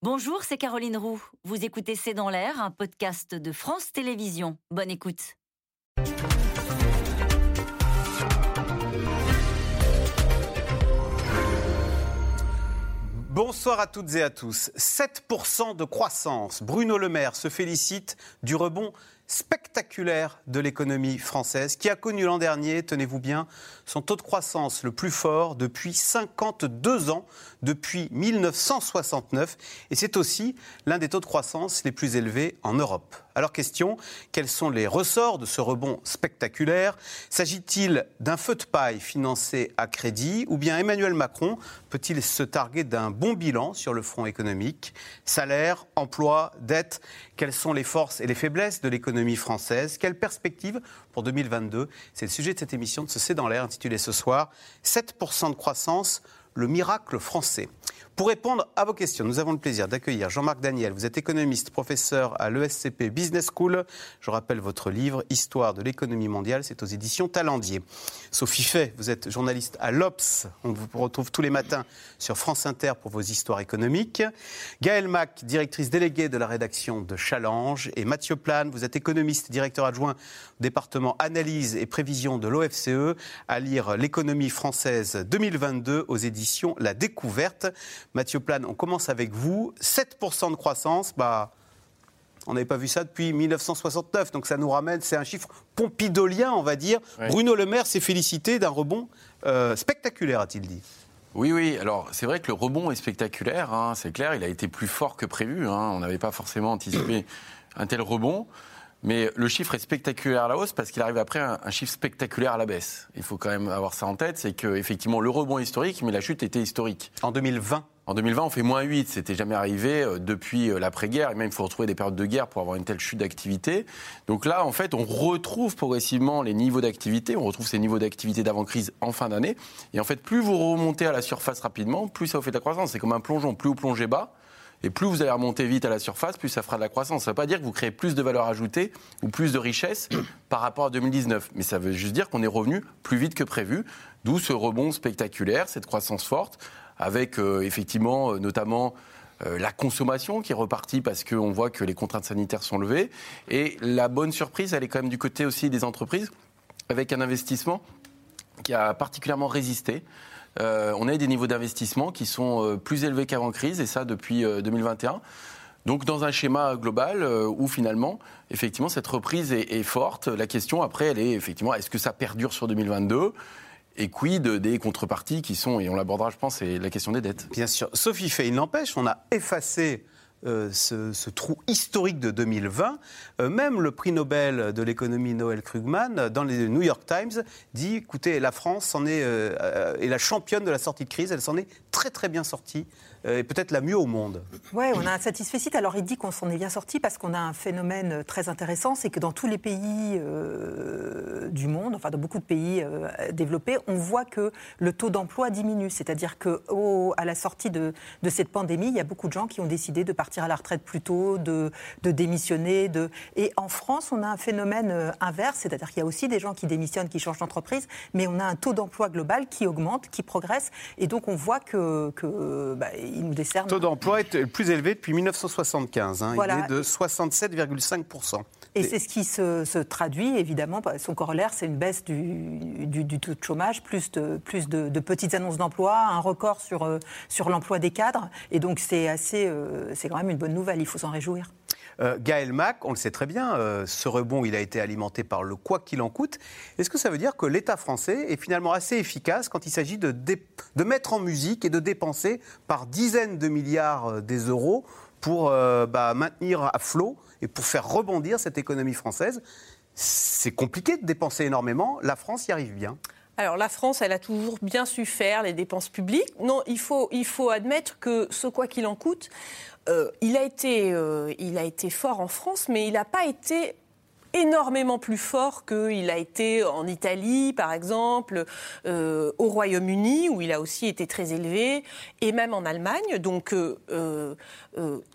Bonjour, c'est Caroline Roux. Vous écoutez C'est dans l'air, un podcast de France Télévisions. Bonne écoute. Bonsoir à toutes et à tous. 7% de croissance. Bruno Le Maire se félicite du rebond spectaculaire de l'économie française qui a connu l'an dernier, tenez-vous bien, son taux de croissance le plus fort depuis 52 ans, depuis 1969. Et c'est aussi l'un des taux de croissance les plus élevés en Europe. Alors question, quels sont les ressorts de ce rebond spectaculaire S'agit-il d'un feu de paille financé à crédit ou bien Emmanuel Macron peut-il se targuer d'un bon bilan sur le front économique Salaire, emploi, dette, quelles sont les forces et les faiblesses de l'économie française Quelles perspectives pour 2022 C'est le sujet de cette émission de ce C'est dans l'air intitulée ce soir 7% de croissance, le miracle français. Pour répondre à vos questions, nous avons le plaisir d'accueillir Jean-Marc Daniel. Vous êtes économiste, professeur à l'ESCP Business School. Je rappelle votre livre Histoire de l'économie mondiale, c'est aux éditions Talendier. Sophie Fay, vous êtes journaliste à l'Obs. On vous retrouve tous les matins sur France Inter pour vos histoires économiques. Gaëlle Mac, directrice déléguée de la rédaction de Challenge. Et Mathieu Plane, vous êtes économiste, directeur adjoint au département analyse et prévision de l'OFCE, à lire L'économie française 2022 aux éditions La Découverte. Mathieu Plane, on commence avec vous. 7% de croissance, bah, on n'avait pas vu ça depuis 1969, donc ça nous ramène, c'est un chiffre pompidolien, on va dire. Bruno Le Maire s'est félicité d'un rebond euh, spectaculaire, a-t-il dit? Oui, oui. Alors, c'est vrai que le rebond est spectaculaire, hein, c'est clair. Il a été plus fort que prévu. Hein. On n'avait pas forcément anticipé un tel rebond. Mais le chiffre est spectaculaire à la hausse parce qu'il arrive après un, un, chiffre spectaculaire à la baisse. Il faut quand même avoir ça en tête, c'est qu'effectivement le rebond est historique, mais la chute était historique. En 2020 en 2020, on fait moins 8. C'était jamais arrivé euh, depuis euh, l'après-guerre. Et même, il faut retrouver des périodes de guerre pour avoir une telle chute d'activité. Donc là, en fait, on retrouve progressivement les niveaux d'activité. On retrouve ces niveaux d'activité d'avant-crise en fin d'année. Et en fait, plus vous remontez à la surface rapidement, plus ça vous fait de la croissance. C'est comme un plongeon. Plus vous plongez bas, et plus vous allez remonter vite à la surface, plus ça fera de la croissance. Ça ne veut pas dire que vous créez plus de valeur ajoutée ou plus de richesse par rapport à 2019. Mais ça veut juste dire qu'on est revenu plus vite que prévu. D'où ce rebond spectaculaire, cette croissance forte, avec euh, effectivement euh, notamment euh, la consommation qui est repartie parce qu'on voit que les contraintes sanitaires sont levées. Et la bonne surprise, elle est quand même du côté aussi des entreprises, avec un investissement qui a particulièrement résisté. on a des niveaux d'investissement qui sont plus élevés qu'avant crise, et ça depuis 2021. Donc dans un schéma global où finalement, effectivement, cette reprise est, est, forte. La question après, elle est effectivement, est-ce que ça perdure sur 2022 et quid des contreparties qui sont, et on l'abordera, je pense, c'est la question des dettes. Bien sûr. Sophie fait, il n'empêche, on a effacé euh, ce, trou historique de 2020. Euh, même le prix Nobel de l'économie Noël Krugman, dans les New York Times, dit écoutez, la France en est, euh, est la championne de la sortie de crise, elle s'en est très très bien sortie et peut-être la mieux au monde. Oui, on a un satisfait Alors il dit qu'on s'en est bien sorti parce qu'on a un phénomène très intéressant, c'est que dans tous les pays euh, du monde, enfin dans beaucoup de pays euh, développés, on voit que le taux d'emploi diminue. C'est-à-dire qu'à la sortie de, de, cette pandémie, il y a beaucoup de gens qui ont décidé de partir à la retraite plus tôt, de, de démissionner. De... Et en France, on a un phénomène inverse, c'est-à-dire qu'il y a aussi des gens qui démissionnent, qui changent d'entreprise, mais on a un taux d'emploi global qui augmente, qui progresse. Et donc on voit que, que bah, il nous décerne. Le taux d'emploi est le plus élevé depuis 1975. Hein. Il est de 67,5%. Et, c'est ce qui se, traduit, évidemment, son corollaire, c'est une baisse du, du, taux de chômage, plus de, plus de, petites annonces d'emploi, un record sur, euh, sur l'emploi des cadres. Et donc, c'est assez, euh, c'est quand même une bonne nouvelle, il faut s'en réjouir. Euh, Gaël Mac, on le sait très bien, euh, ce rebond, il a été alimenté par le quoi qu'il en coûte. Est-ce que ça veut dire que l'État français est finalement assez efficace quand il s'agit de, mettre en musique et de dépenser par dizaines de milliards euh, des euros pour bah, maintenir à flot et pour faire rebondir cette économie française? C'est compliqué de dépenser énormément. La France y arrive bien. Alors la France, elle a toujours bien su faire les dépenses publiques. Non, il faut, admettre que ce quoi qu'il en coûte, euh, il, a été, euh, il a été fort en France, mais il n'a pas été énormément plus fort qu'il a été en Italie, par exemple, euh, au Royaume-Uni, où il a aussi été très élevé, et même en Allemagne. Donc,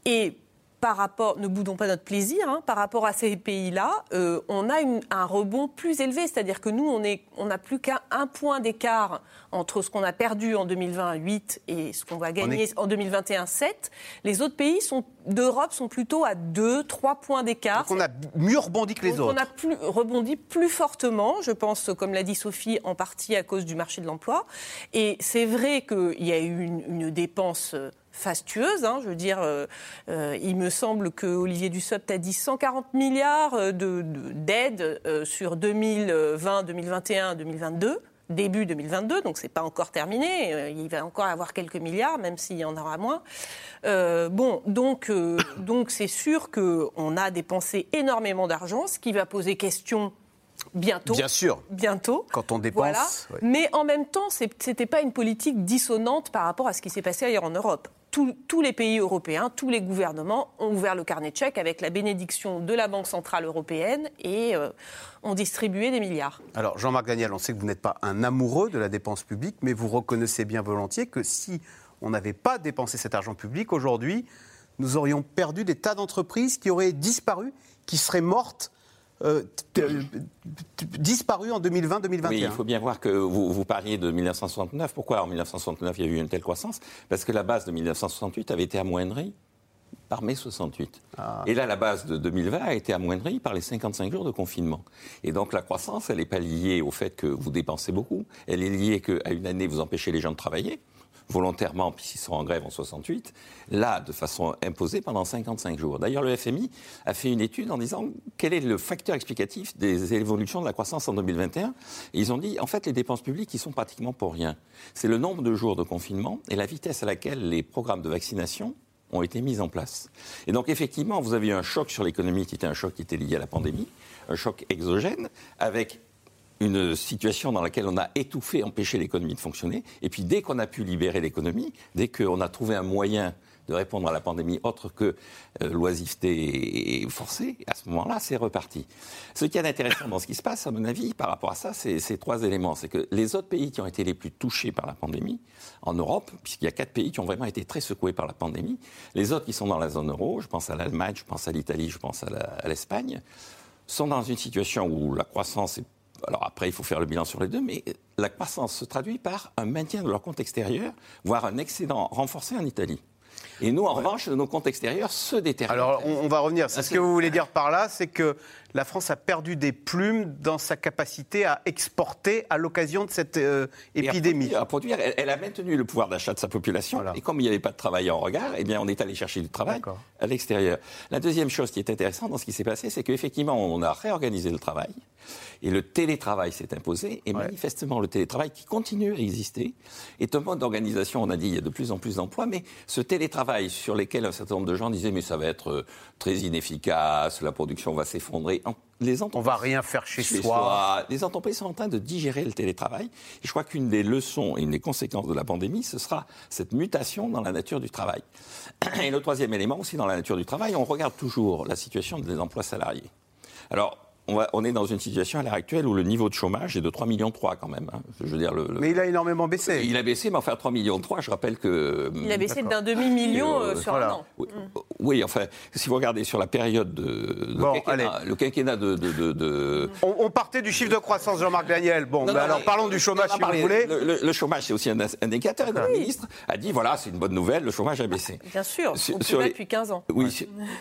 et par rapport, ne boudons pas notre plaisir, hein, par rapport à ces pays-là, euh, on a une, un rebond plus élevé. C'est-à-dire que nous, on n'a on plus qu'un point d'écart entre ce qu'on a perdu en 2020, 8, et ce qu'on va gagner en 2021, 7. Les autres pays d'Europe sont plutôt à 2, 3 points d'écart. Donc on a mieux rebondi que les autres. On a plus, rebondi plus fortement, je pense, comme l'a dit Sophie, en partie à cause du marché de l'emploi. Et c'est vrai qu'il y a eu une, une dépense euh, fastueuse. Hein, je veux dire, euh, euh, il me semble que Olivier Dussopt a dit 140 milliards euh, d'aides de, sur 2020, 2021, 2022 début 2022, donc c'est pas encore terminé. Il va encore avoir quelques milliards, même s'il y en aura moins. Euh, bon, donc donc c'est sûr qu'on a dépensé énormément d'argent, ce qui va poser question bientôt. Bien sûr. Bientôt. Quand on dépense. Mais en même temps, c'était pas une politique dissonante par rapport à ce qui s'est passé ailleurs en Europe tous les pays européens, tous les gouvernements ont ouvert le carnet de chèques avec la bénédiction de la Banque Centrale Européenne et euh, ont distribué des milliards. Alors Jean-Marc Daniel, on sait que vous n'êtes pas un amoureux de la dépense publique, mais vous reconnaissez bien volontiers que si on n'avait pas dépensé cet argent public, aujourd'hui, nous aurions perdu des tas d'entreprises qui auraient disparu, qui seraient mortes disparu en 2020-2021. Oui, il faut bien voir que vous, vous, parliez de 1969. Pourquoi en 1969 il y a eu une telle croissance? Parce que la base de 1968 avait été amoindrie par mai 68. Ah. Et là, la base de 2020 a été amoindrie par les 55 jours de confinement. Et donc la croissance, elle n'est pas liée au fait que vous dépensez beaucoup, elle est liée qu'à une année, vous empêchez les gens de travailler volontairement, puisqu'ils sont en grève en 68, là, de façon imposée pendant 55 jours. D'ailleurs, le FMI a fait une étude en disant quel est le facteur explicatif des évolutions de la croissance en 2021. Et ils ont dit, en fait, les dépenses publiques, ils sont pratiquement pour rien. C'est le nombre de jours de confinement et la vitesse à laquelle les programmes de vaccination ont été mis en place. Et donc, effectivement, vous avez eu un choc sur l'économie qui était un choc qui était lié à la pandémie, un choc exogène, avec une situation dans laquelle on a étouffé, empêché l'économie de fonctionner. Et puis dès qu'on a pu libérer l'économie, dès qu'on a trouvé un moyen de répondre à la pandémie autre que euh, l'oisiveté forcée, à ce moment-là, c'est reparti. Ce qui est intéressant dans ce qui se passe, à mon avis, par rapport à ça, c'est ces trois éléments. C'est que les autres pays qui ont été les plus touchés par la pandémie, en Europe, puisqu'il y a quatre pays qui ont vraiment été très secoués par la pandémie, les autres qui sont dans la zone euro, je pense à l'Allemagne, je pense à l'Italie, je pense à l'Espagne, sont dans une situation où la croissance est alors après, il faut faire le bilan sur les deux, mais la croissance se traduit par un maintien de leur compte extérieur, voire un excédent renforcé en Italie. Et nous, en revanche, nos comptes extérieurs se détériorent. Alors, on, va revenir. Ce que vous voulez dire par là, c'est que la France a perdu des plumes dans sa capacité à exporter à l'occasion de cette euh, épidémie. À produire, elle, a maintenu le pouvoir d'achat de sa population. Et comme il n'y avait pas de travail en regard, eh bien, on est allé chercher du travail à l'extérieur. La deuxième chose qui est intéressante dans ce qui s'est passé, c'est qu'effectivement, on a réorganisé le travail. Et le télétravail s'est imposé. Et manifestement, le télétravail, qui continue à exister, est un mode d'organisation. On a dit il y a de plus en plus d'emplois, mais ce télétravail sur lequel un certain nombre de gens disaient mais ça va être euh, très inefficace, la production va s'effondrer les On va rien faire chez, soi. Les entreprises sont en train de digérer le télétravail. Et je crois qu'une des leçons et une des conséquences de la pandémie, ce sera cette mutation dans la nature du travail. Et le troisième élément aussi dans la nature du travail, on regarde toujours la situation des emplois salariés. Alors, on, est dans une situation à l'heure actuelle où le niveau de chômage est de 3,3 millions quand même. Hein. Je veux dire, le, Mais il a énormément baissé. Il a baissé, mais enfin 3,3 millions, je rappelle que... Il a baissé d'un demi-million euh, sur un an. Oui, enfin, si vous regardez sur la période de... le, quinquennat, de... de, On, partait du chiffre de croissance, Jean-Marc Daniel. Bon, alors parlons du chômage, si vous voulez. Le, chômage, c'est aussi un indicateur. Le ministre a dit, voilà, c'est une bonne nouvelle, le chômage a baissé. Bien sûr, sur, on les... depuis 15 ans. Oui,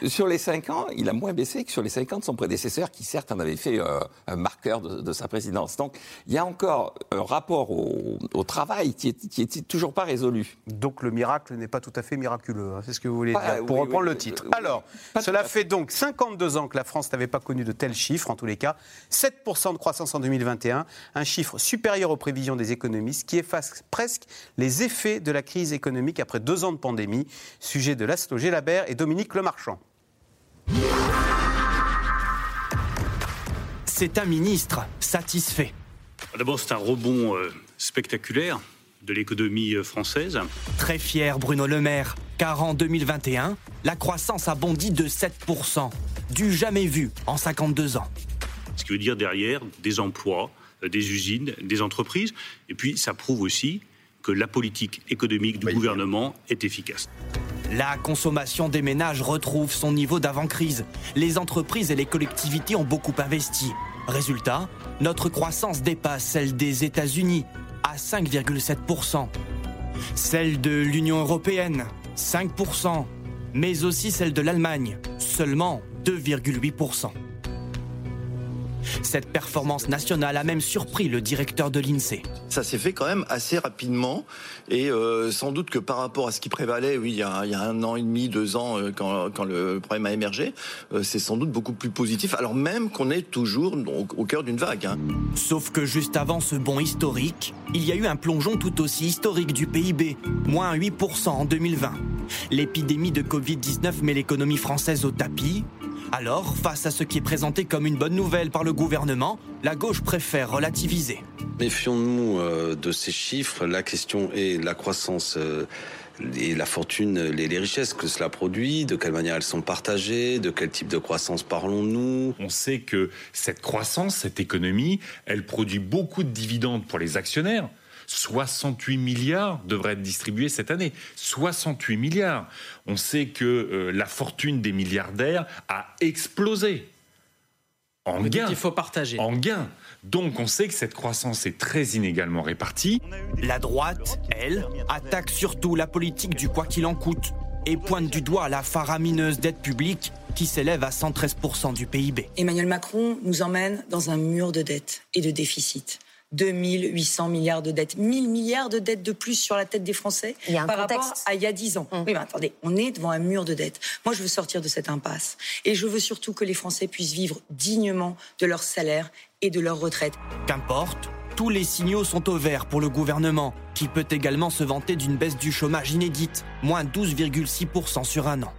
sur, les 5 ans, il a moins baissé que sur les 5 ans de son prédécesseur, qui certes en avait fait euh, un marqueur de, sa présidence. Donc il y a encore un rapport au, travail qui est, toujours pas résolu. Donc le miracle n'est pas tout à fait miraculeux, hein, c'est ce que vous voulez dire, pour reprendre le titre. Alors, cela fait donc 52 ans que la France n'avait pas connu de tels chiffres, en tous les cas. 7% de croissance en 2021, un chiffre supérieur aux prévisions des économistes qui efface presque les effets de la crise économique après deux ans de pandémie. Sujet de Laszlo Gélabert et Dominique Lemarchand. C'est un ministre satisfait. D'abord, c'est un rebond euh, spectaculaire de l'économie euh, française. Très fier Bruno Le Maire, car en 2021, la croissance a bondi de 7%, du jamais vu en 52 ans. Ce qui veut dire derrière des emplois, euh, des usines, des entreprises, et puis ça prouve aussi que la politique économique du gouvernement est efficace. La consommation des ménages retrouve son niveau d'avant-crise. Les entreprises et les collectivités ont beaucoup investi. Résultat, notre croissance dépasse celle des États-Unis à 5,7%. Celle de l'Union européenne, 5%, mais aussi celle de l'Allemagne, seulement 2,8%. Cette performance nationale a même surpris le directeur de l'INSEE. Ça s'est fait quand même assez rapidement et euh, sans doute que par rapport à ce qui prévalait, oui, il y a, un an et demi, deux ans, euh, quand, le problème a émergé, euh, c'est sans doute beaucoup plus positif, alors même qu'on est toujours au, cœur d'une vague. Hein. Sauf que juste avant ce bond historique, il y a eu un plongeon tout aussi historique du PIB, moins 8% en 2020. L'épidémie de Covid-19 met l'économie française au tapis alors, face à ce qui est présenté comme une bonne nouvelle par le gouvernement, la gauche préfère relativiser. Méfions-nous euh, de ces chiffres. La question est la croissance euh, et la fortune, les, richesses que cela produit, de quelle manière elles sont partagées, de quel type de croissance parlons-nous? On sait que cette croissance, cette économie, elle produit beaucoup de dividendes pour les actionnaires. 68 milliards devraient être distribués cette année. 68 milliards. On sait que euh, la fortune des milliardaires a explosé. En gain. Il faut partager. En gain. Donc on sait que cette croissance est très inégalement répartie. La droite, elle, attaque surtout la politique du quoi qu'il en coûte et pointe du doigt la faramineuse dette publique qui s'élève à 113% du PIB. Emmanuel Macron nous emmène dans un mur de dette et de déficit. 2800 milliards de dettes, 1000 milliards de dettes de plus sur la tête des Français par rapport à il y a 10 ans. Hum. Oui, mais attendez, on est devant un mur de dettes. Moi, je veux sortir de cette impasse. Et je veux surtout que les Français puissent vivre dignement de leur salaire et de leur retraite. Qu'importe, tous les signaux sont au vert pour le gouvernement, qui peut également se vanter d'une baisse du chômage inédite, moins 12,6% sur un an.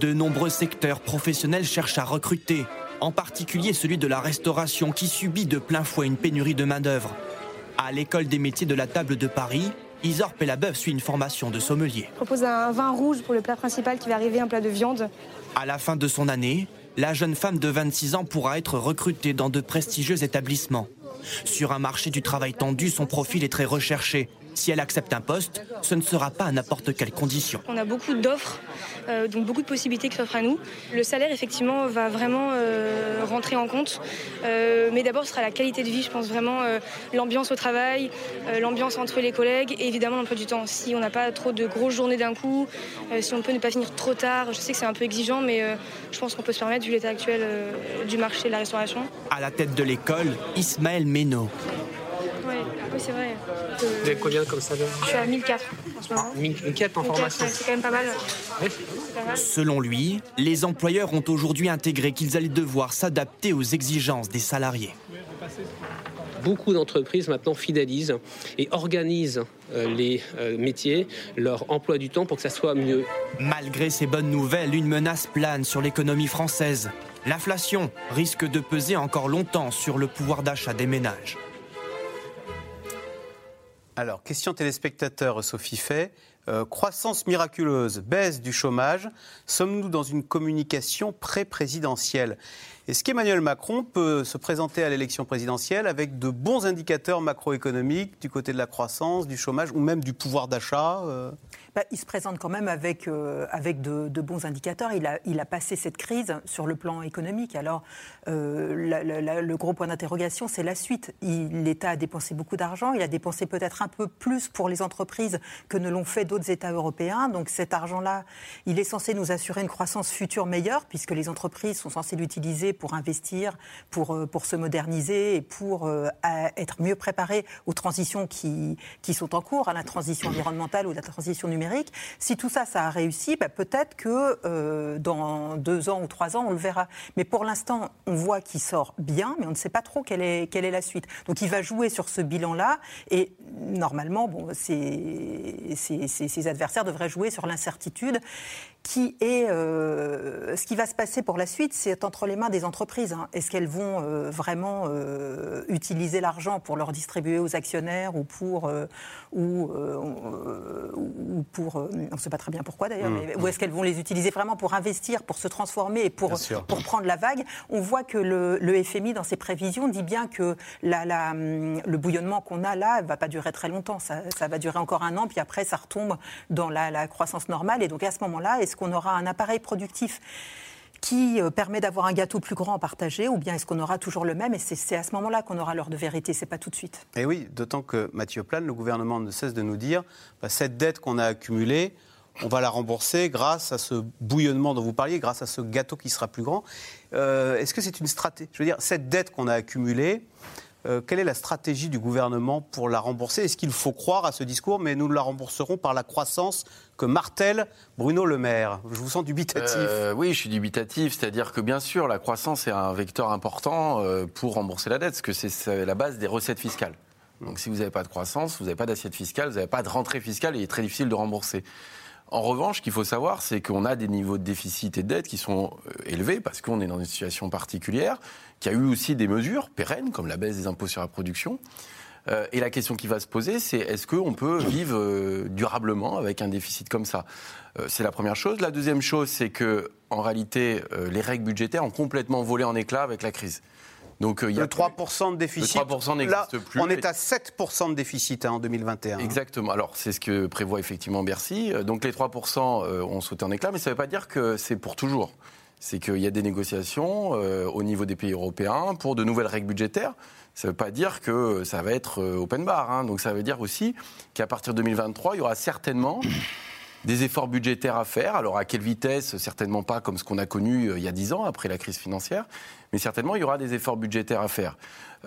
De nombreux secteurs professionnels cherchent à recruter, en particulier celui de la restauration qui subit de plein fouet une pénurie de main-d'œuvre. À l'école des métiers de la table de Paris, Isor Pellabeuf suit une formation de sommelier. Je propose un vin rouge pour le plat principal qui va arriver, un plat de viande. À la fin de son année, la jeune femme de 26 ans pourra être recrutée dans de prestigieux établissements. Sur un marché du travail tendu, son profil est très recherché. Si elle accepte un poste, ce ne sera pas à n'importe quelle condition. On a beaucoup d'offres, euh, donc beaucoup de possibilités qui s'offrent à nous. Le salaire, effectivement, va vraiment euh, rentrer en compte. Euh, mais d'abord, ce sera la qualité de vie, je pense vraiment, l'ambiance au travail, l'ambiance entre les collègues et évidemment l'emploi du temps. Si on n'a pas trop de grosses journées d'un coup, si on peut ne pas finir trop tard, je sais que c'est un peu exigeant, mais je pense qu'on peut se permettre vu l'état actuel du marché de la restauration. À la tête de l'école, Ismaël Oui, c'est vrai. Vous avez combien comme salaire Je suis à 1004 en ce moment. 1004 en formation C'est quand même pas mal. Selon lui, les employeurs ont aujourd'hui intégré qu'ils allaient devoir s'adapter aux exigences des salariés. Beaucoup d'entreprises maintenant fidélisent et organisent euh, les euh, métiers, leur emploi du temps pour que ça soit mieux. Malgré ces bonnes nouvelles, une menace plane sur l'économie française. L'inflation risque de peser encore longtemps sur le pouvoir d'achat des ménages. Alors, question téléspectateur, Sophie Fay. Euh, croissance miraculeuse, baisse du chômage. Sommes-nous dans une communication pré-présidentielle? Est-ce qu'Emmanuel Macron peut se présenter à l'élection présidentielle avec de bons indicateurs macroéconomiques du côté de la croissance, du chômage ou même du pouvoir d'achat euh? Il se présente quand même avec, euh, avec de, bons indicateurs. Il a, il a passé cette crise sur le plan économique. Alors, euh, le gros point d'interrogation, c'est la suite. L'État a dépensé beaucoup d'argent. Il a dépensé peut-être un peu plus pour les entreprises que ne l'ont fait d'autres États européens. Donc, cet argent-là, il est censé nous assurer une croissance future meilleure, puisque les entreprises sont censées l'utiliser pour investir, pour, euh, pour se moderniser et pour être mieux préparées aux transitions qui, qui sont en cours, à la transition environnementale ou la transition numérique si tout ça, ça a réussi, bah, peut-être que euh, dans deux ans ou trois ans, on le verra. Mais pour l'instant, on voit qu'il sort bien, mais on ne sait pas trop quelle est, quelle est la suite. Donc il va jouer sur ce bilan-là, et normalement, bon, ses, ses adversaires devraient jouer sur l'incertitude qui est euh, ce qui va se passer pour la suite, c'est entre les mains des entreprises. Hein. Est-ce qu'elles vont euh, vraiment euh, utiliser l'argent pour leur distribuer aux actionnaires ou pour ou, ou pour, on ne sait pas très bien pourquoi d'ailleurs, Mmh. mais où est-ce qu'elles vont les utiliser vraiment pour investir, pour se transformer et pour, pour prendre la vague? On voit que le, le FMI, dans ses prévisions, dit bien que la, la, hum, le bouillonnement qu'on a là va pas durer très longtemps. Ça, ça, va durer encore un an, puis après, ça retombe dans la, la croissance normale. Et donc, à ce moment-là, est-ce qu'on aura un appareil productif qui euh, permet d'avoir un gâteau plus grand à partager, ou bien est-ce qu'on aura toujours le même Et c'est à ce moment-là qu'on aura l'heure de vérité, c'est pas tout de suite. Et oui, d'autant que Mathieu Plane, le gouvernement ne cesse de nous dire, bah, cette dette qu'on a accumulée, on va la rembourser grâce à ce bouillonnement dont vous parliez, grâce à ce gâteau qui sera plus grand. Euh, Est-ce que c'est une stratégie? Je veux dire, cette dette qu'on a accumulée, euh, quelle est la stratégie du gouvernement pour la rembourser? Est-ce qu'il faut croire à ce discours, mais nous la rembourserons par la croissance que martèle Bruno Le Maire? Je vous sens dubitatif. Euh, oui, je suis dubitatif. C'est-à-dire que bien sûr, la croissance est un vecteur important euh, pour rembourser la dette, parce que c'est la base des recettes fiscales. Donc si vous n'avez pas de croissance, vous n'avez pas d'assiette fiscale, vous n'avez pas de rentrée fiscale, et il est très difficile de rembourser. En revanche, ce qu'il faut savoir, c'est qu'on a des niveaux de déficit et de dette qui sont élevés parce qu'on est dans une situation particulière, qu'il y a eu aussi des mesures pérennes, comme la baisse des impôts sur la production. Euh, et la question qui va se poser, c'est est-ce qu'on peut vivre euh, durablement avec un déficit comme ça? Euh, C'est la première chose. La deuxième chose, c'est que en réalité, les règles budgétaires ont complètement volé en éclats avec la crise. Donc, il y a le 3% de déficit. Le 3% n'existe plus. On est à 7% de déficit hein, en 2021. Exactement. Alors, c'est ce que prévoit effectivement Bercy. Donc, les 3% euh, ont sauté en éclat, mais ça ne veut pas dire que c'est pour toujours. C'est qu'il y a des négociations euh, au niveau des pays européens pour de nouvelles règles budgétaires. Ça ne veut pas dire que ça va être euh, open bar. hein. Donc, ça veut dire aussi qu'à partir de 2023, il y aura certainement des efforts budgétaires à faire. Alors à quelle vitesse? Certainement pas comme ce qu'on a connu euh, il y a 10 ans après la crise financière, mais certainement il y aura des efforts budgétaires à faire.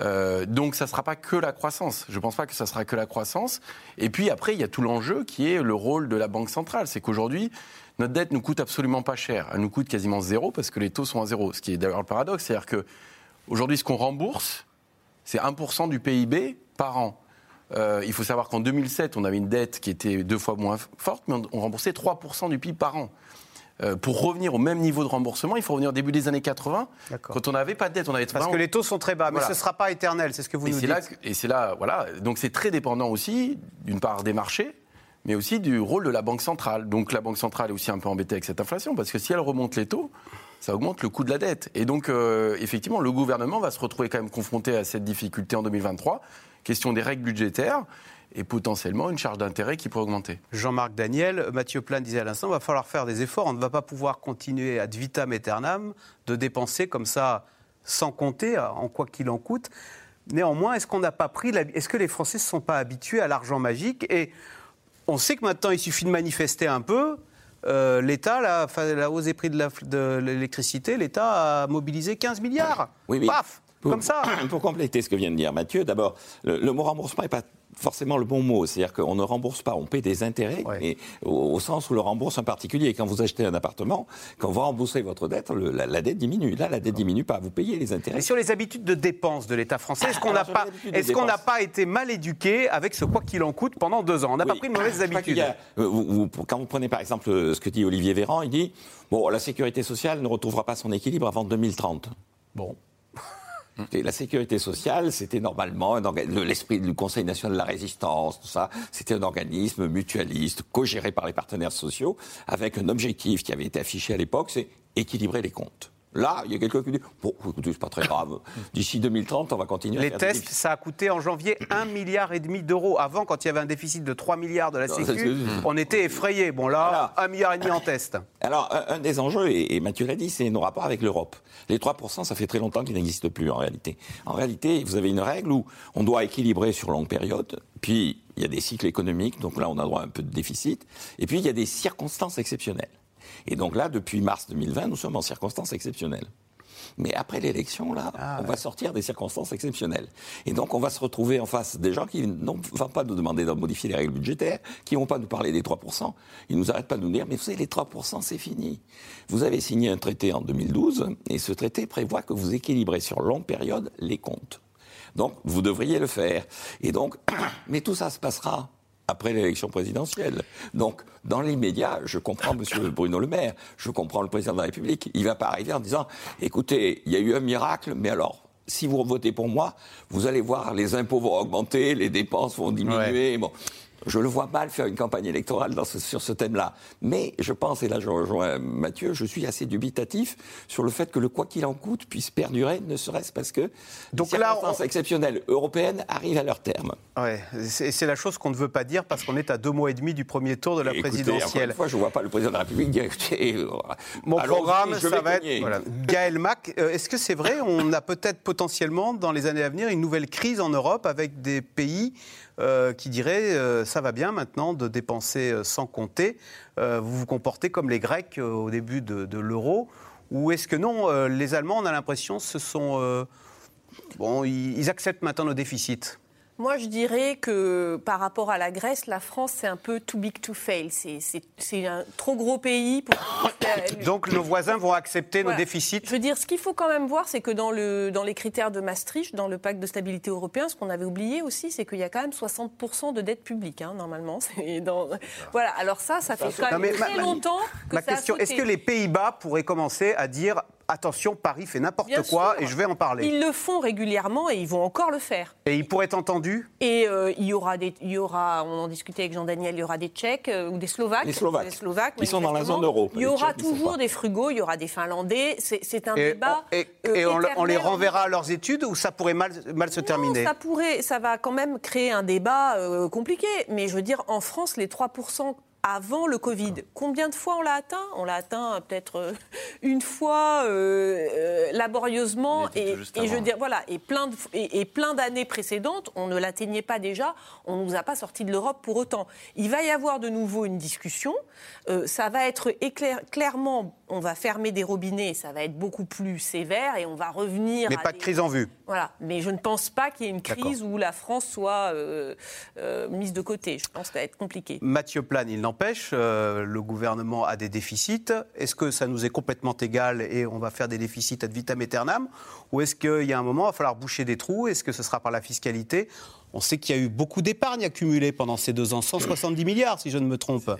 Euh, donc ça ne sera pas que la croissance. Je ne pense pas que ça sera que la croissance. Et puis après, il y a tout l'enjeu qui est le rôle de la Banque centrale. C'est qu'aujourd'hui, notre dette nous coûte absolument pas cher. Elle nous coûte quasiment zéro parce que les taux sont à zéro. Ce qui est d'ailleurs le paradoxe, c'est-à-dire que aujourd'hui, ce qu'on rembourse, c'est 1% du PIB par an. Euh, il faut savoir qu'en 2007, on avait une dette qui était deux fois moins forte, mais on, remboursait 3% du PIB par an. Euh, pour revenir au même niveau de remboursement, il faut revenir au début des années 80, quand on n'avait pas de dette. On avait Parce que les taux sont très bas, mais Voilà. ce ne sera pas éternel, c'est ce que vous et nous dites. là, et c'est là, voilà. Donc c'est très dépendant aussi, d'une part des marchés, mais aussi du rôle de la Banque centrale. Donc la Banque centrale est aussi un peu embêtée avec cette inflation, parce que si elle remonte les taux, ça augmente le coût de la dette. Et donc, euh, effectivement, le gouvernement va se retrouver quand même confronté à cette difficulté en 2023. Question des règles budgétaires et potentiellement une charge d'intérêt qui pourrait augmenter. Jean-Marc Daniel, Mathieu Plan disait à l'instant, il va falloir faire des efforts. On ne va pas pouvoir continuer ad vitam aeternam de dépenser comme ça sans compter, en quoi qu'il en coûte. Néanmoins, est-ce qu'on n'a pas pris, est-ce que les Français ne se sont pas habitués à l'argent magique? Et on sait que maintenant, il suffit de manifester un peu. Euh, L'État, la, la hausse des prix de l'électricité, l'État a mobilisé 15 milliards. Oui, oui. Paf Pour- Comme ça. Pour compléter ce que vient de dire Mathieu, d'abord, le, le mot remboursement n'est pas forcément le bon mot. C'est-à-dire qu'on ne rembourse pas, on paie des intérêts, mais au, au sens où le rembourse un particulier. Quand vous achetez un appartement, quand vous remboursez votre dette, le- la, la dette diminue. Là, la dette diminue pas, vous payez les intérêts. Et sur les habitudes de dépenses de l'État français, est-ce qu'on n'a pas, est-ce qu'on n'a pas été mal éduqué avec ce quoi qu'il en coûte pendant deux ans? On n'a pas pris de mauvaises habitudes. a- euh, vous- vous- quand vous prenez par exemple euh, ce que dit Olivier Véran, il dit bon, la sécurité sociale ne retrouvera pas son équilibre avant 2030. Bon. Et la sécurité sociale, c'était normalement l'esprit du Conseil national de la résistance, tout ça. C'était un organisme mutualiste, co-géré par les partenaires sociaux, avec un objectif qui avait été affiché à l'époque, c'est équilibrer les comptes. Là, il y a quelqu'un qui dit bon, écoutez, c'est pas très grave. D'ici 2030, on va continuer. à Les faire des tests, ça a coûté en janvier 1 milliard et demi d'euros. Avant, quand il y avait un déficit de 3 milliards de la Sécu, on était effrayés. Bon là, 1 milliard et demi en test. Alors, un, un des enjeux, et, et Mathieu l'a dit, c'est nos rapports avec l'Europe. Les 3%, ça fait très longtemps qu'ils n'existent plus en réalité. En réalité, vous avez une règle où on doit équilibrer sur longue période, puis il y a des cycles économiques, donc là on a droit à un peu de déficit, et puis il y a des circonstances exceptionnelles. Et donc là, depuis mars 2020, nous sommes en circonstances exceptionnelles. Mais après l'élection, là, on va sortir des circonstances exceptionnelles. Et donc, on va se retrouver en face des gens qui ne vont pas nous demander de modifier les règles budgétaires, qui ne vont pas nous parler des 3%. Ils nous arrêtent pas de nous dire, mais vous savez, les 3%, c'est fini. Vous avez signé un traité en 2012, et ce traité prévoit que vous équilibrez sur longue période les comptes. Donc, vous devriez le faire. Et donc, mais tout ça se passera après l'élection présidentielle. Donc, dans l'immédiat, je comprends M. Bruno Le Maire, je comprends le président de la République. Il ne va pas arriver en disant, écoutez, il y a eu un miracle, mais alors, si vous votez pour moi, vous allez voir, les impôts vont augmenter, les dépenses vont diminuer. Bon. Je le vois mal faire une campagne électorale dans ce, sur ce thème-là. Mais je pense, et là je rejoins Mathieu, je suis assez dubitatif sur le fait que le quoi qu'il en coûte puisse perdurer, ne serait-ce parce que Donc les circonstances exceptionnelles européennes arrivent à leur terme. Ouais, c'est la chose qu'on ne veut pas dire parce qu'on est à deux mois et demi du premier tour de la présidentielle. Une fois, je ne vois pas le président de la République dire Mon programme, ça va être. Voilà. Gaël Mac, euh, est-ce que c'est vrai? On a peut-être potentiellement, dans les années à venir, une nouvelle crise en Europe avec des pays euh, qui diraient euh, ça va bien maintenant de dépenser sans compter. vous vous comportez comme les Grecs au début de, l'euro. Ou est-ce que non Les Allemands, on a l'impression, ce sont. bon, ils acceptent maintenant nos déficits? Moi, je dirais que par rapport à la Grèce, la France, c'est un peu too big to fail. C'est un trop gros pays pour. Donc nos voisins vont accepter nos déficits. Je veux dire, ce qu'il faut quand même voir, c'est que dans, le, dans les critères de Maastricht, dans le pacte de stabilité européen, ce qu'on avait oublié aussi, c'est qu'il y a quand même 60% de dette publique, hein, normalement. Dans... Voilà, alors ça, ça fait quand même très longtemps que ma question, est-ce que les Pays-Bas pourraient commencer à dire attention, Paris fait n'importe quoi et je vais en parler. Ils le font régulièrement et ils vont encore le faire. Et ils pourraient être entendus? Et euh, il, y aura des, il y aura, on en discutait avec Jean-Daniel, il y aura des Tchèques euh, ou des Slovaques. Les Slovaques. Les Slovaques ils sont dans la zone euro. Il y aura toujours des frugaux, il y aura des Finlandais. C'est un débat. et, euh, on, les renverra à leurs études ou ça pourrait mal, mal se terminer? Ça pourrait, ça va quand même créer un débat compliqué. Mais je veux dire, en France, les 3 avant le Covid. Combien de fois on l'a atteint? On l'a atteint euh, peut-être euh, une fois euh, laborieusement et, je veux dire voilà et plein de, et, plein d'années précédentes, on ne l'atteignait pas déjà. On nous a pas sorti de l'Europe pour autant. Il va y avoir de nouveau une discussion. ça va être éclair, clairement, on va fermer des robinets. Ça va être beaucoup plus sévère et on va revenir. Mais pas de crise en vue. Voilà. Mais je ne pense pas qu'il y ait une crise où la France soit mise de côté. Je pense que ça va être compliqué. Mathieu Plane, il n'empêche, euh, le gouvernement a des déficits. Est-ce que ça nous est complètement égal et on va faire des déficits ad vitam aeternam? Ou est-ce qu'il y a un moment, il va falloir boucher des trous? Est-ce que ce sera par la fiscalité? On sait qu'il y a eu beaucoup d'épargne accumulée pendant ces deux ans, 170 milliards si je ne me trompe.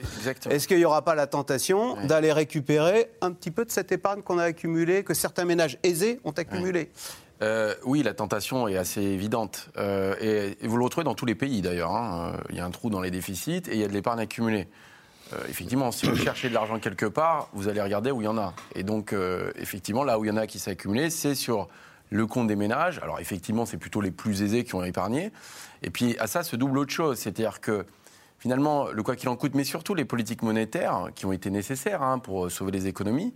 Est-ce qu'il n'y aura pas la tentation d'aller récupérer un petit peu de cette épargne qu'on a accumulée, que certains ménages aisés ont accumulée? Euh, oui, la tentation est assez évidente. Euh, et, vous le retrouvez dans tous les pays d'ailleurs. Hein. Il y a un trou dans les déficits et il y a de l'épargne accumulée. Euh, effectivement, si vous cherchez de l'argent quelque part, vous allez regarder où il y en a. Et donc, effectivement, là où il y en a qui s'est accumulé, c'est sur le compte des ménages. Alors, effectivement, c'est plutôt les plus aisés qui ont épargné. Et puis, à ça se double autre chose. C'est-à-dire que finalement, le quoi qu'il en coûte, mais surtout les politiques monétaires qui ont été nécessaires hein, pour sauver les économies,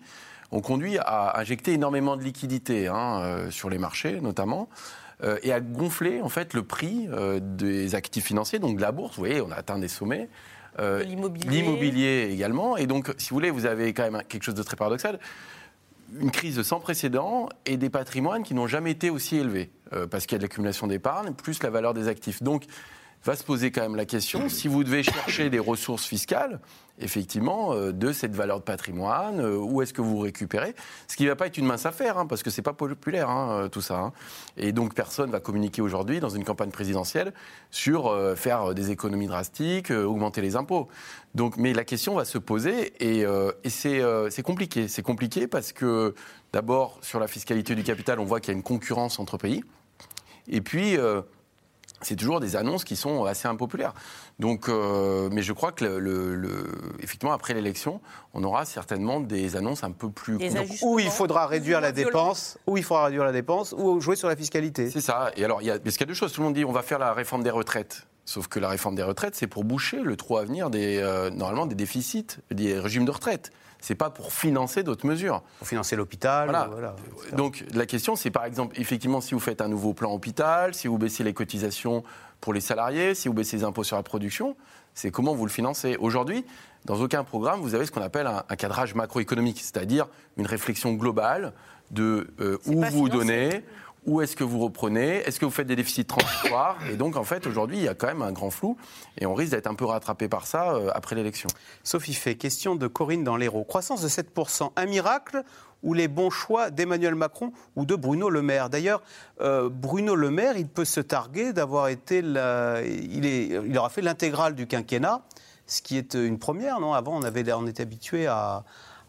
ont conduit à injecter énormément de liquidités hein, euh, sur les marchés notamment euh, et à gonfler en fait le prix euh, des actifs financiers, donc de la bourse. Vous voyez, on a atteint des sommets. L'immobilier également. Et donc, si vous voulez, vous avez quand même quelque chose de très paradoxal une crise sans précédent et des patrimoines qui n'ont jamais été aussi élevés, parce qu'il y a de l'accumulation d'épargne, plus la valeur des actifs. Donc, va se poser quand même la question, si vous devez chercher des ressources fiscales, effectivement, euh, de cette valeur de patrimoine, euh, où est-ce que vous récupérez? Ce qui ne va pas être une mince affaire, hein, parce que ce n'est pas populaire, hein, euh, tout ça. Hein. Et donc, personne ne va communiquer aujourd'hui, dans une campagne présidentielle, sur faire des économies drastiques, augmenter les impôts. Donc, mais la question va se poser, et, et c'est compliqué. C'est compliqué parce que, d'abord, sur la fiscalité du capital, on voit qu'il y a une concurrence entre pays. Et puis c'est toujours des annonces qui sont assez impopulaires. Donc, euh, mais je crois que, le, effectivement, après l'élection, on aura certainement des annonces un peu plus. Où il faudra réduire la dépense, où il faudra réduire la dépense, ou jouer sur la fiscalité. C'est ça. Et alors, il y a, parce qu'il y a deux choses. Tout le monde dit on va faire la réforme des retraites. Sauf que la réforme des retraites, c'est pour boucher le trou à venir des, euh, normalement des déficits des régimes de retraite c'est pas pour financer d'autres mesures. Pour financer l'hôpital. Voilà. Donc la question, c'est par exemple, effectivement, si vous faites un nouveau plan hôpital, si vous baissez les cotisations pour les salariés, si vous baissez les impôts sur la production, c'est comment vous le financez. Aujourd'hui, dans aucun programme, vous avez ce qu'on appelle un, cadrage macroéconomique, c'est-à-dire une réflexion globale de euh, où vous donnez, où est-ce que vous reprenez? Est-ce que vous faites des déficits transitoires? Et donc, en fait, aujourd'hui, il y a quand même un grand flou et on risque d'être un peu rattrapé par ça euh, après l'élection. Sophie Fay, question de Corinne dans l'Hérault. Croissance de 7%, un miracle ou les bons choix d'Emmanuel Macron ou de Bruno Le Maire? D'ailleurs, euh, Bruno Le Maire, il peut se targuer d'avoir été. Il, il aura fait l'intégrale du quinquennat, ce qui est une première, non? Avant, on, avait... on était habitué à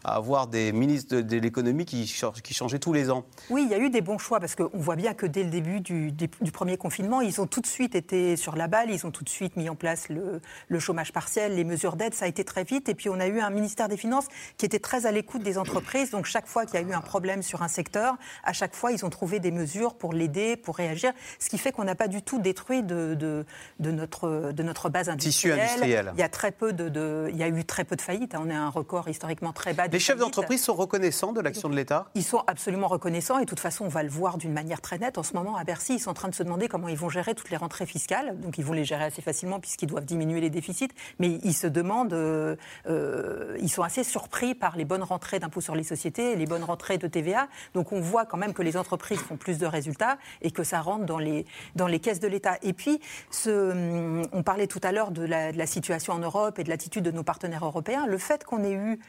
à avoir des ministres de, l'économie qui, qui, changeaient tous les ans. Oui, il y a eu des bons choix parce qu'on voit bien que dès le début du, du, premier confinement, ils ont tout de suite été sur la balle, ils ont tout de suite mis en place le, le chômage partiel, les mesures d'aide, ça a été très vite. Et puis on a eu un ministère des Finances qui était très à l'écoute des entreprises. Donc chaque fois qu'il y a eu un problème sur un secteur, à chaque fois ils ont trouvé des mesures pour l'aider, pour réagir. Ce qui fait qu'on n'a pas du tout détruit de, de, de, notre, de notre base industrielle. Tissu industriel. Il y a très peu de, il y a eu très peu de faillites. Hein. On a un record historiquement très bas. Les chefs d'entreprise sont reconnaissants de l'action de l'État? Ils sont absolument reconnaissants et de toute façon, on va le voir d'une manière très nette. En ce moment, à Bercy, ils sont en train de se demander comment ils vont gérer toutes les rentrées fiscales. Donc, ils vont les gérer assez facilement puisqu'ils doivent diminuer les déficits. Mais ils se demandent, euh, euh, ils sont assez surpris par les bonnes rentrées d'impôts sur les sociétés et les bonnes rentrées de TVA. Donc, on voit quand même que les entreprises font plus de résultats et que ça rentre dans les, dans les caisses de l'État. Et puis, ce, on parlait tout à l'heure de la, de la situation en Europe et de l'attitude de nos partenaires européens. Le fait qu'on ait eu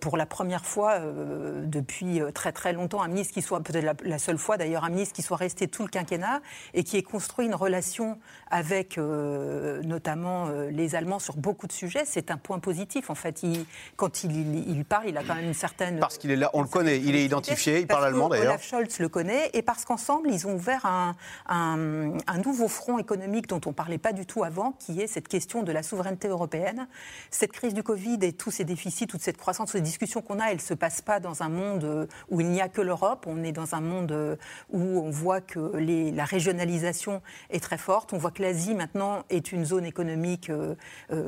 pour la première fois euh, depuis euh, très très longtemps, un ministre qui soit, peut-être la, seule fois d'ailleurs, un ministre qui soit resté tout le quinquennat et qui ait construit une relation avec notamment les Allemands sur beaucoup de sujets, c'est un point positif. En fait, il, quand il, il, parle, il a quand même une certaine. Parce qu'il est là, on le connaît, il est identifié, il parle allemand d'ailleurs. Olaf Scholz le connaît et parce qu'ensemble, ils ont ouvert un, un, un, nouveau front économique dont on ne parlait pas du tout avant, qui est cette question de la souveraineté européenne. Cette crise du Covid et tous ces déficits, toute cette croissance ces discussions qu'on a, elles ne se passent pas dans un monde euh, où il n'y a que l'Europe. On est dans un monde euh, où on voit que la régionalisation est très forte. On voit que l'Asie, maintenant, est une zone économique euh,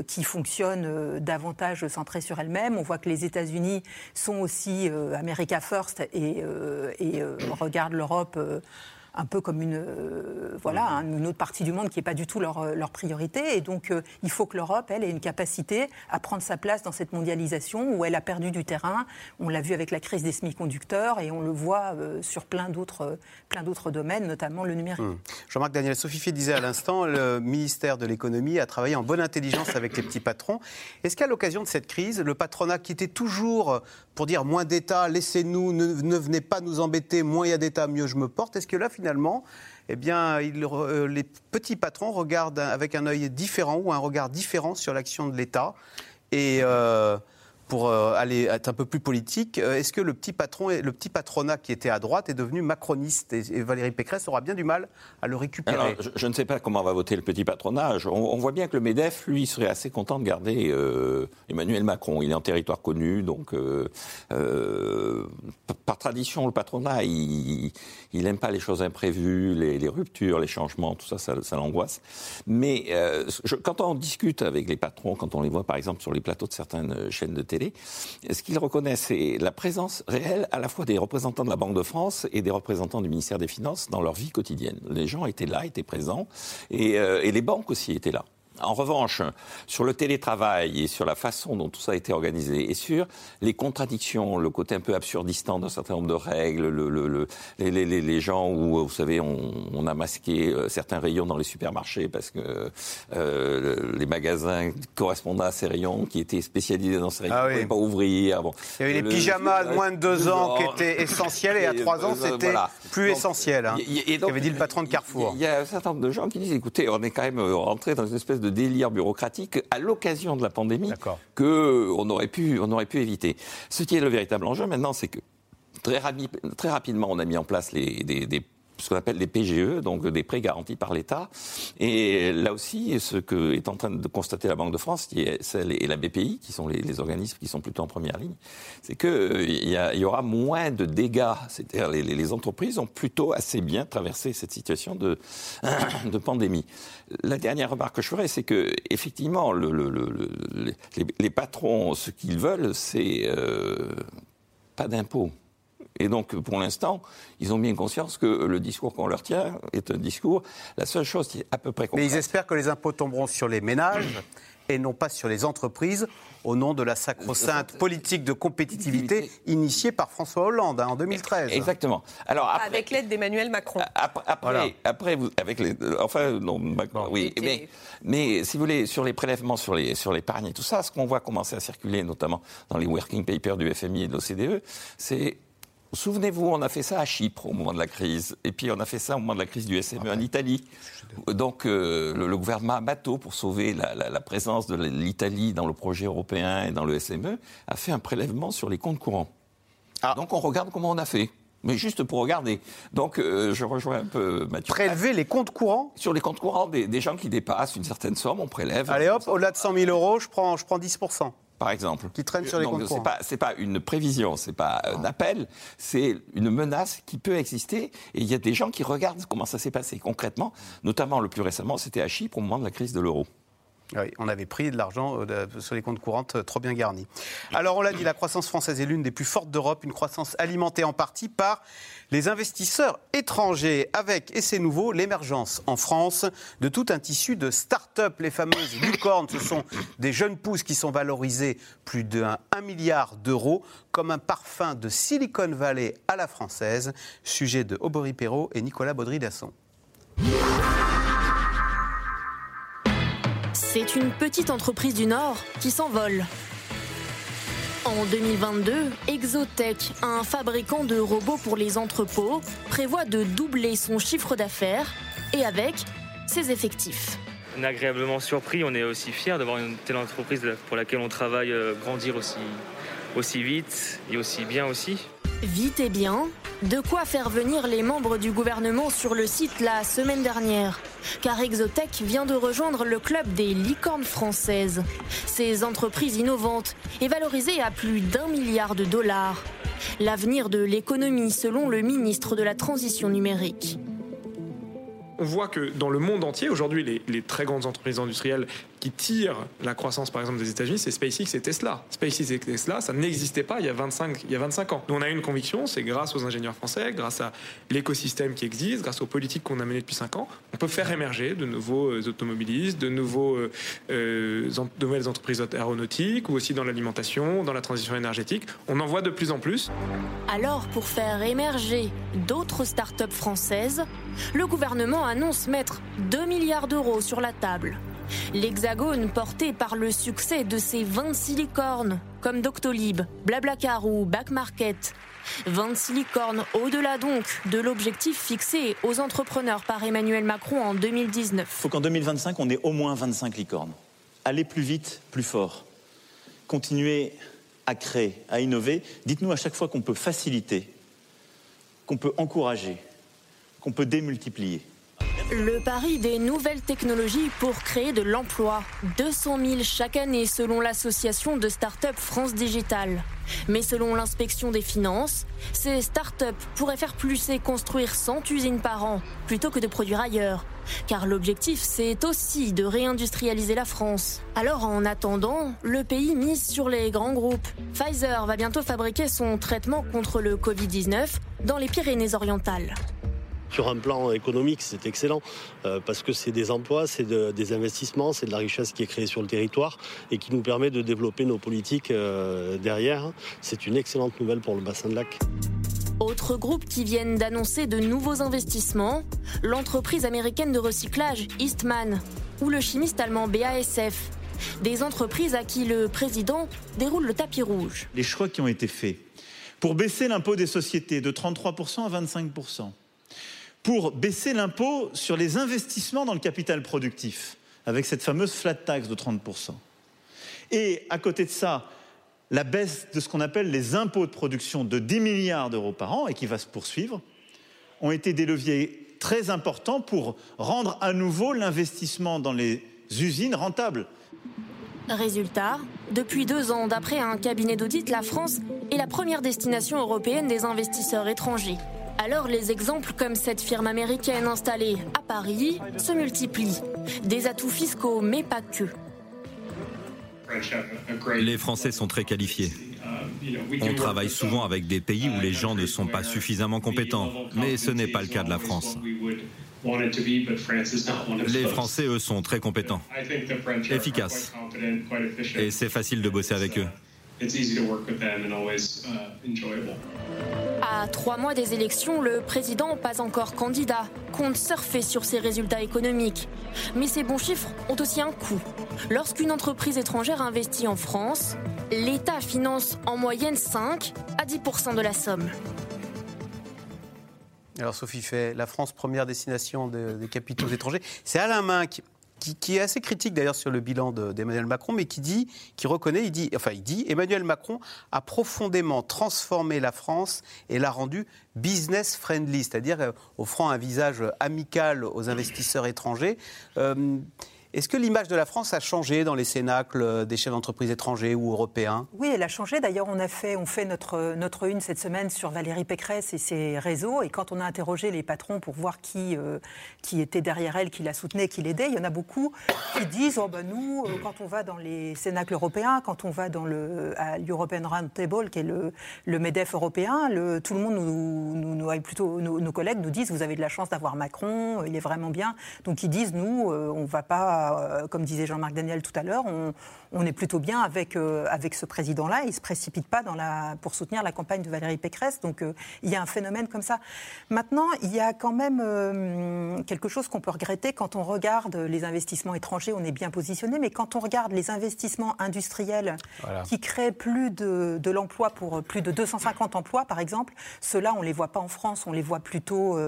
qui fonctionne davantage centrée sur elle-même. On voit que les États-Unis sont aussi America First et regardent l'Europe un peu comme une, euh, voilà, une autre partie du monde qui n'est pas du tout leur, euh, leur priorité. Et donc, euh, il faut que l'Europe, elle, ait une capacité à prendre sa place dans cette mondialisation où elle a perdu du terrain. On l'a vu avec la crise des semi-conducteurs et on le voit sur plein d'autres, plein d'autres domaines, notamment le numérique. Hum. Jean-Marc Daniel, Sophie disait à l'instant, le ministère de l'économie a travaillé en bonne intelligence avec les petits patrons. Est-ce qu'à l'occasion de cette crise, le patronat qui était toujours pour dire moins d'État, laissez-nous, ne, venez pas nous embêter, moins il y a d'État, mieux je me porte, est-ce que là, finalement, eh bien, euh, les petits patrons regardent avec un œil différent ou un regard différent sur l'action de l'État. Et euh, pour euh, aller être un peu plus politique, euh, est-ce que le petit, patronat qui était à droite est devenu macroniste et, Valérie Pécresse aura bien du mal à le récupérer? Je, ne sais pas comment va voter le petit patronage. On, voit bien que le MEDEF, lui, serait assez content de garder euh, Emmanuel Macron. Il est en territoire connu, donc par tradition, le patronat, il n'aime pas les choses imprévues, les, ruptures, les changements, tout ça, ça, l'angoisse. Mais quand on discute avec les patrons, quand on les voit par exemple sur les plateaux de certaines chaînes de télé, ce qu'ils reconnaissent, c'est la présence réelle à la fois des représentants de la Banque de France et des représentants du ministère des Finances dans leur vie quotidienne. Les gens étaient là, étaient présents, et, euh, et les banques aussi étaient là. En revanche, sur le télétravail et sur la façon dont tout ça a été organisé et sur les contradictions, le côté un peu absurdistant d'un certain nombre de règles, le, les, gens où, vous savez, on, a masqué euh, certains rayons dans les supermarchés parce que euh, les magasins correspondaient à ces rayons qui étaient spécialisés dans ces rayons, ah ne pouvaient pas ouvrir. Bon. Il y avait les pyjamas de moins de deux ans qui étaient essentiels et à trois ans, euh, c'était plus essentiel. Hein, avait dit le patron de Carrefour. Il y a un certain nombre de gens qui disent, écoutez, on est quand même rentré dans une espèce de délire bureaucratique à l'occasion de la pandémie qu'on aurait, pu, on aurait pu éviter. Ce qui est le véritable enjeu maintenant, c'est que très, très, rapidement, on a mis en place les, des, des ce qu'on appelle les PGE, donc des prêts garantis par l'État. Et là aussi, ce que est en train de constater la Banque de France, qui est celle et la BPI, qui sont les, organismes qui sont plutôt en première ligne, c'est qu'il euh, y, y, aura moins de dégâts. C'est-à-dire les, les, entreprises ont plutôt assez bien traversé cette situation de, pandémie. La dernière remarque que je ferai, c'est que effectivement, le, le, les, patrons, ce qu'ils veulent, c'est euh, pas d'impôts. Et donc, pour l'instant, ils ont bien conscience que le discours qu'on leur tient est un discours. La seule chose qui est à peu près Mais ils espèrent que les impôts tomberont sur les ménages et non pas sur les entreprises au nom de la sacro-sainte politique de compétitivité initiée par François Hollande hein, en 2013. Exactement. Alors avec l'aide d'Emmanuel Macron. Après, après, vous, avec les, enfin non, Macron, oui, mais, mais si vous voulez sur les prélèvements sur les sur l'épargne et tout ça, ce qu'on voit commencer à circuler, notamment dans les working papers du FMI et de l'OCDE, c'est Souvenez-vous, on a fait ça à Chypre au moment de la crise, et puis on a fait ça au moment de la crise du SME en Italie. Donc euh, le, gouvernement Amato, pour sauver la, présence de l'Italie dans le projet européen et dans le SME, a fait un prélèvement sur les comptes courants. Ah. Donc on regarde comment on a fait. Mais juste pour regarder. Donc, euh, je rejoins un peu Mathieu. Prélever les comptes courants? Sur les comptes courants des, gens qui dépassent une certaine somme, on prélève. Allez hop, au-delà de 100 000 euros, je prends, je prends 10 par exemple. Qui traîne sur les comptes pas, c'est pas une prévision, c'est pas un appel, c'est une menace qui peut exister. Et il y a des gens qui regardent comment ça s'est passé concrètement. Notamment, le plus récemment, c'était à Chypre au moment de la crise de l'euro. Oui, on avait pris de l'argent euh, sur les comptes courantes euh, trop bien garnis. Alors, on l'a dit, la croissance française est l'une des plus fortes d'Europe, une croissance alimentée en partie par les investisseurs étrangers, avec, et c'est nouveau, l'émergence en France de tout un tissu de start-up. Les fameuses licornes, ce sont des jeunes pousses qui sont valorisées plus d'un milliard d'euros, comme un parfum de Silicon Valley à la française. Sujet de Aubry Perrault et Nicolas Baudry-Dasson. C'est une petite entreprise du Nord qui s'envole. En 2022, Exotech, un fabricant de robots pour les entrepôts, prévoit de doubler son chiffre d'affaires et avec ses effectifs. On est agréablement surpris, on est aussi fiers d'avoir une telle entreprise pour laquelle on travaille euh, grandir aussi, aussi vite et aussi bien aussi. Vite et bien, de quoi faire venir les membres du gouvernement sur le site la semaine dernière. Car Exotech vient de rejoindre le club des licornes françaises. Ces entreprises innovantes est valorisée à plus d'un milliard de dollars. L'avenir de l'économie selon le ministre de la Transition numérique on voit que dans le monde entier, aujourd'hui, les, très grandes entreprises industrielles qui tirent la croissance, par exemple, des États-Unis, c'est SpaceX et Tesla. SpaceX et Tesla, ça n'existait pas il y, a 25, il y a 25 ans. Nous, on a une conviction, c'est grâce aux ingénieurs français, grâce à l'écosystème qui existe, grâce aux politiques qu'on a menées depuis 5 ans, on peut faire émerger de nouveaux euh, automobilistes, de, nouveaux, euh, euh, de nouvelles entreprises aéronautiques ou aussi dans l'alimentation, dans la transition énergétique. On en voit de plus en plus. Alors, pour faire émerger d'autres start-up françaises, le gouvernement annonce mettre 2 milliards d'euros sur la table. L'hexagone porté par le succès de ses 26 licornes, comme Doctolib, Blablacar ou Back Market. 26 licornes au-delà donc de l'objectif fixé aux entrepreneurs par Emmanuel Macron en 2019. Il faut qu'en 2025, on ait au moins 25 licornes. Aller plus vite, plus fort. Continuer à créer, à innover. Dites-nous à chaque fois qu'on peut faciliter, qu'on peut encourager, qu'on peut démultiplier. Le pari des nouvelles technologies pour créer de l'emploi. 200 000 chaque année selon l'association de start-up France Digital. Mais selon l'inspection des finances, ces start-up pourraient faire plus et construire 100 usines par an plutôt que de produire ailleurs. Car l'objectif, c'est aussi de réindustrialiser la France. Alors en attendant, le pays mise sur les grands groupes. Pfizer va bientôt fabriquer son traitement contre le Covid-19 dans les Pyrénées-Orientales. Sur un plan économique, c'est excellent euh, parce que c'est des emplois, c'est des investissements, c'est de la richesse qui est créée sur le territoire et qui nous permet de développer nos politiques euh, derrière. C'est une excellente nouvelle pour le bassin de lac. Autre groupe qui viennent d'annoncer de nouveaux investissements, l'entreprise américaine de recyclage Eastman ou le chimiste allemand BASF. Des entreprises à qui le président déroule le tapis rouge. Les choix qui ont été faits pour baisser l'impôt des sociétés de 33% à 25%, pour baisser l'impôt sur les investissements dans le capital productif, avec cette fameuse flat tax de 30%. Et à côté de ça, la baisse de ce qu'on appelle les impôts de production de 10 milliards d'euros par an, et qui va se poursuivre, ont été des leviers très importants pour rendre à nouveau l'investissement dans les usines rentable. Résultat, depuis deux ans, d'après un cabinet d'audit, la France est la première destination européenne des investisseurs étrangers. Alors les exemples comme cette firme américaine installée à Paris se multiplient. Des atouts fiscaux, mais pas que. Les Français sont très qualifiés. On travaille souvent avec des pays où les gens ne sont pas suffisamment compétents, mais ce n'est pas le cas de la France. Les Français, eux, sont très compétents, efficaces, et c'est facile de bosser avec eux. À trois mois des élections, le président, pas encore candidat, compte surfer sur ses résultats économiques. Mais ces bons chiffres ont aussi un coût. Lorsqu'une entreprise étrangère investit en France, l'État finance en moyenne 5 à 10% de la somme. Alors Sophie fait la France première destination des capitaux étrangers. C'est Alain Main qui, est assez critique d'ailleurs sur le bilan d'Emmanuel Macron, mais qui dit, qui reconnaît, il dit, enfin il dit, Emmanuel Macron a profondément transformé la France et l'a rendue business friendly, c'est-à-dire euh, offrant un visage amical aux investisseurs étrangers. Euh, est-ce que l'image de la France a changé dans les cénacles des chefs d'entreprise étrangers ou européens? Oui, elle a changé. D'ailleurs, on a fait, on fait notre, notre une cette semaine sur Valérie Pécresse et ses réseaux. Et quand on a interrogé les patrons pour voir qui, euh, qui était derrière elle, qui la soutenait, qui l'aidait, il y en a beaucoup qui disent oh ben nous, euh, quand on va dans les cénacles européens, quand on va dans le à l'European Roundtable, qui est le, le Medef européen, tout le monde nous, nous, plutôt nos, collègues nous disent vous avez de la chance d'avoir Macron, il est vraiment bien. Donc ils disent nous, euh, on va pas euh, comme disait Jean-Marc Daniel tout à l'heure, on, est plutôt bien avec, euh, avec ce président-là. Il ne se précipite pas dans la, pour soutenir la campagne de Valérie Pécresse. Donc euh, il y a un phénomène comme ça. Maintenant, il y a quand même quelque chose qu'on peut regretter quand on regarde les investissements étrangers. On est bien positionné, mais quand on regarde les investissements industriels qui créent plus de, de l'emploi pour plus de 250 emplois, par exemple, ceux-là, on ne les voit pas en France. On les voit plutôt,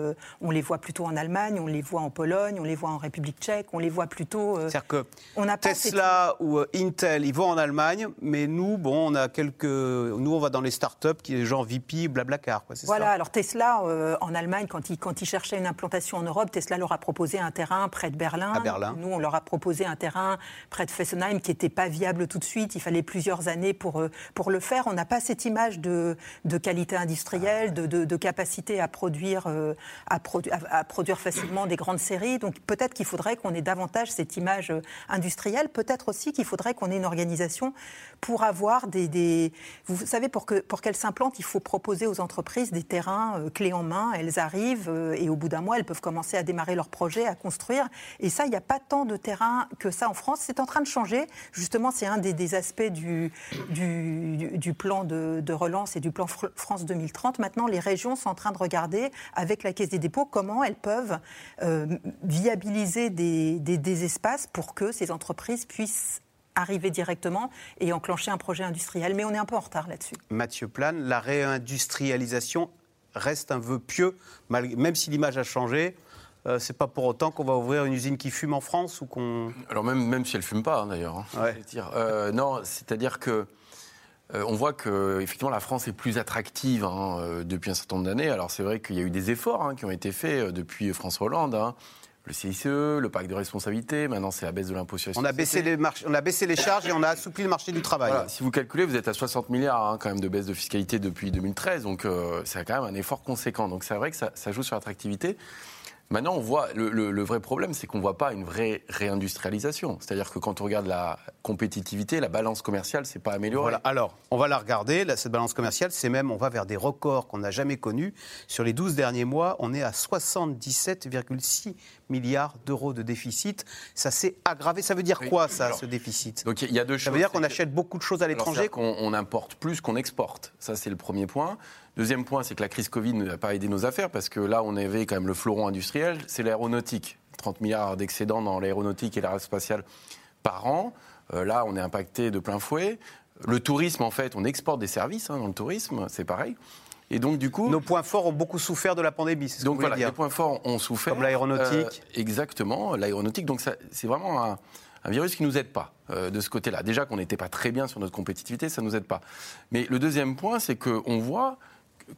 on les voit plutôt en Allemagne, on les voit en Pologne, on les voit en République tchèque, on les voit plutôt euh, C'est-à-dire que on a Tesla ou euh, Intel, ils vont en Allemagne, mais nous, bon, on a quelques. Nous, on va dans les startups qui est genre VP, Blablacar. Quoi, voilà, alors Tesla, euh, en Allemagne, quand ils, quand ils cherchaient une implantation en Europe, Tesla leur a proposé un terrain près de Berlin. À Berlin. Nous, on leur a proposé un terrain près de Fessenheim qui n'était pas viable tout de suite. Il fallait plusieurs années pour, pour le faire. On n'a pas cette image de, de qualité industrielle, de, de, capacité à produire, à, à, produire facilement des grandes séries. Donc peut-être qu'il faudrait qu'on ait davantage cette image image industrielle. Peut-être aussi qu'il faudrait qu'on ait une organisation pour avoir des... Vous savez, pour qu'elles pour s'implantent, il faut proposer aux entreprises des terrains euh, clés en main. Elles arrivent euh, et au bout d'un mois, elles peuvent commencer à démarrer leur projet, à construire. Et ça, il n'y a pas tant de terrain que ça en France. C'est en train de changer. Justement, c'est un des, aspects du, du, plan de, relance et du plan France 2030. Maintenant, les régions sont en train de regarder avec la Caisse des dépôts comment elles peuvent euh, viabiliser des, des espaces pour que ces entreprises puissent arriver directement et enclencher un projet industriel. Mais on est un peu en retard là-dessus. Mathieu Plane, la réindustrialisation reste un vœu pieux, même si l'image a changé. Euh, c'est pas pour autant qu'on va ouvrir une usine qui fume en France ou qu'on. Alors même même si elle fume pas hein, d'ailleurs. Hein, euh, non, c'est-à-dire que euh, on voit que effectivement la France est plus attractive hein, depuis un certain nombre d'années. Alors c'est vrai qu'il y a eu des efforts qui ont été faits depuis François Hollande le CICE, le pacte de responsabilité, maintenant c'est la baisse de l'impôt sur on a baissé les On a baissé les charges et on a assoupli le marché du travail. Si vous calculez, vous êtes à 60 milliards hein, quand même de baisse de fiscalité depuis 2013, donc euh, c'est quand même un effort conséquent. Donc c'est vrai que ça, ça joue sur l'attractivité. Maintenant, on voit le, vrai problème, c'est qu'on ne voit pas une vraie réindustrialisation. C'est-à-dire que quand on regarde la compétitivité, la balance commerciale, c'est pas amélioré. Voilà. Alors, on va la regarder. cette balance commerciale, c'est même, on va vers des records qu'on n'a jamais connus. Sur les 12 derniers mois, on est à 77,6 milliards d'euros de déficit. Ça s'est aggravé. Ça veut dire quoi, ça, ce déficit? Donc, il y a deux choses. Ça veut dire qu'on achète beaucoup de choses à l'étranger qu'on importe plus qu'on exporte. Ça, c'est le premier point. Deuxième point, c'est que la crise Covid n'a pas aidé nos affaires parce que là, on avait quand même le fleuron industriel, c'est l'aéronautique. 30 milliards d'excédents dans l'aéronautique et l'aérospatiale par an. Euh, là, on est impacté de plein fouet. Le tourisme, en fait, on exporte des services hein, dans le tourisme, c'est pareil. Et donc, du coup. Nos points forts ont beaucoup souffert de la pandémie, c'est ce Donc, voilà, les points forts ont souffert. Comme l'aéronautique. Euh, exactement, l'aéronautique. Donc, c'est vraiment un, virus qui ne nous aide pas euh, de ce côté-là. Déjà qu'on n'était pas très bien sur notre compétitivité, ça ne nous aide pas. Mais le deuxième point, c'est qu'on voit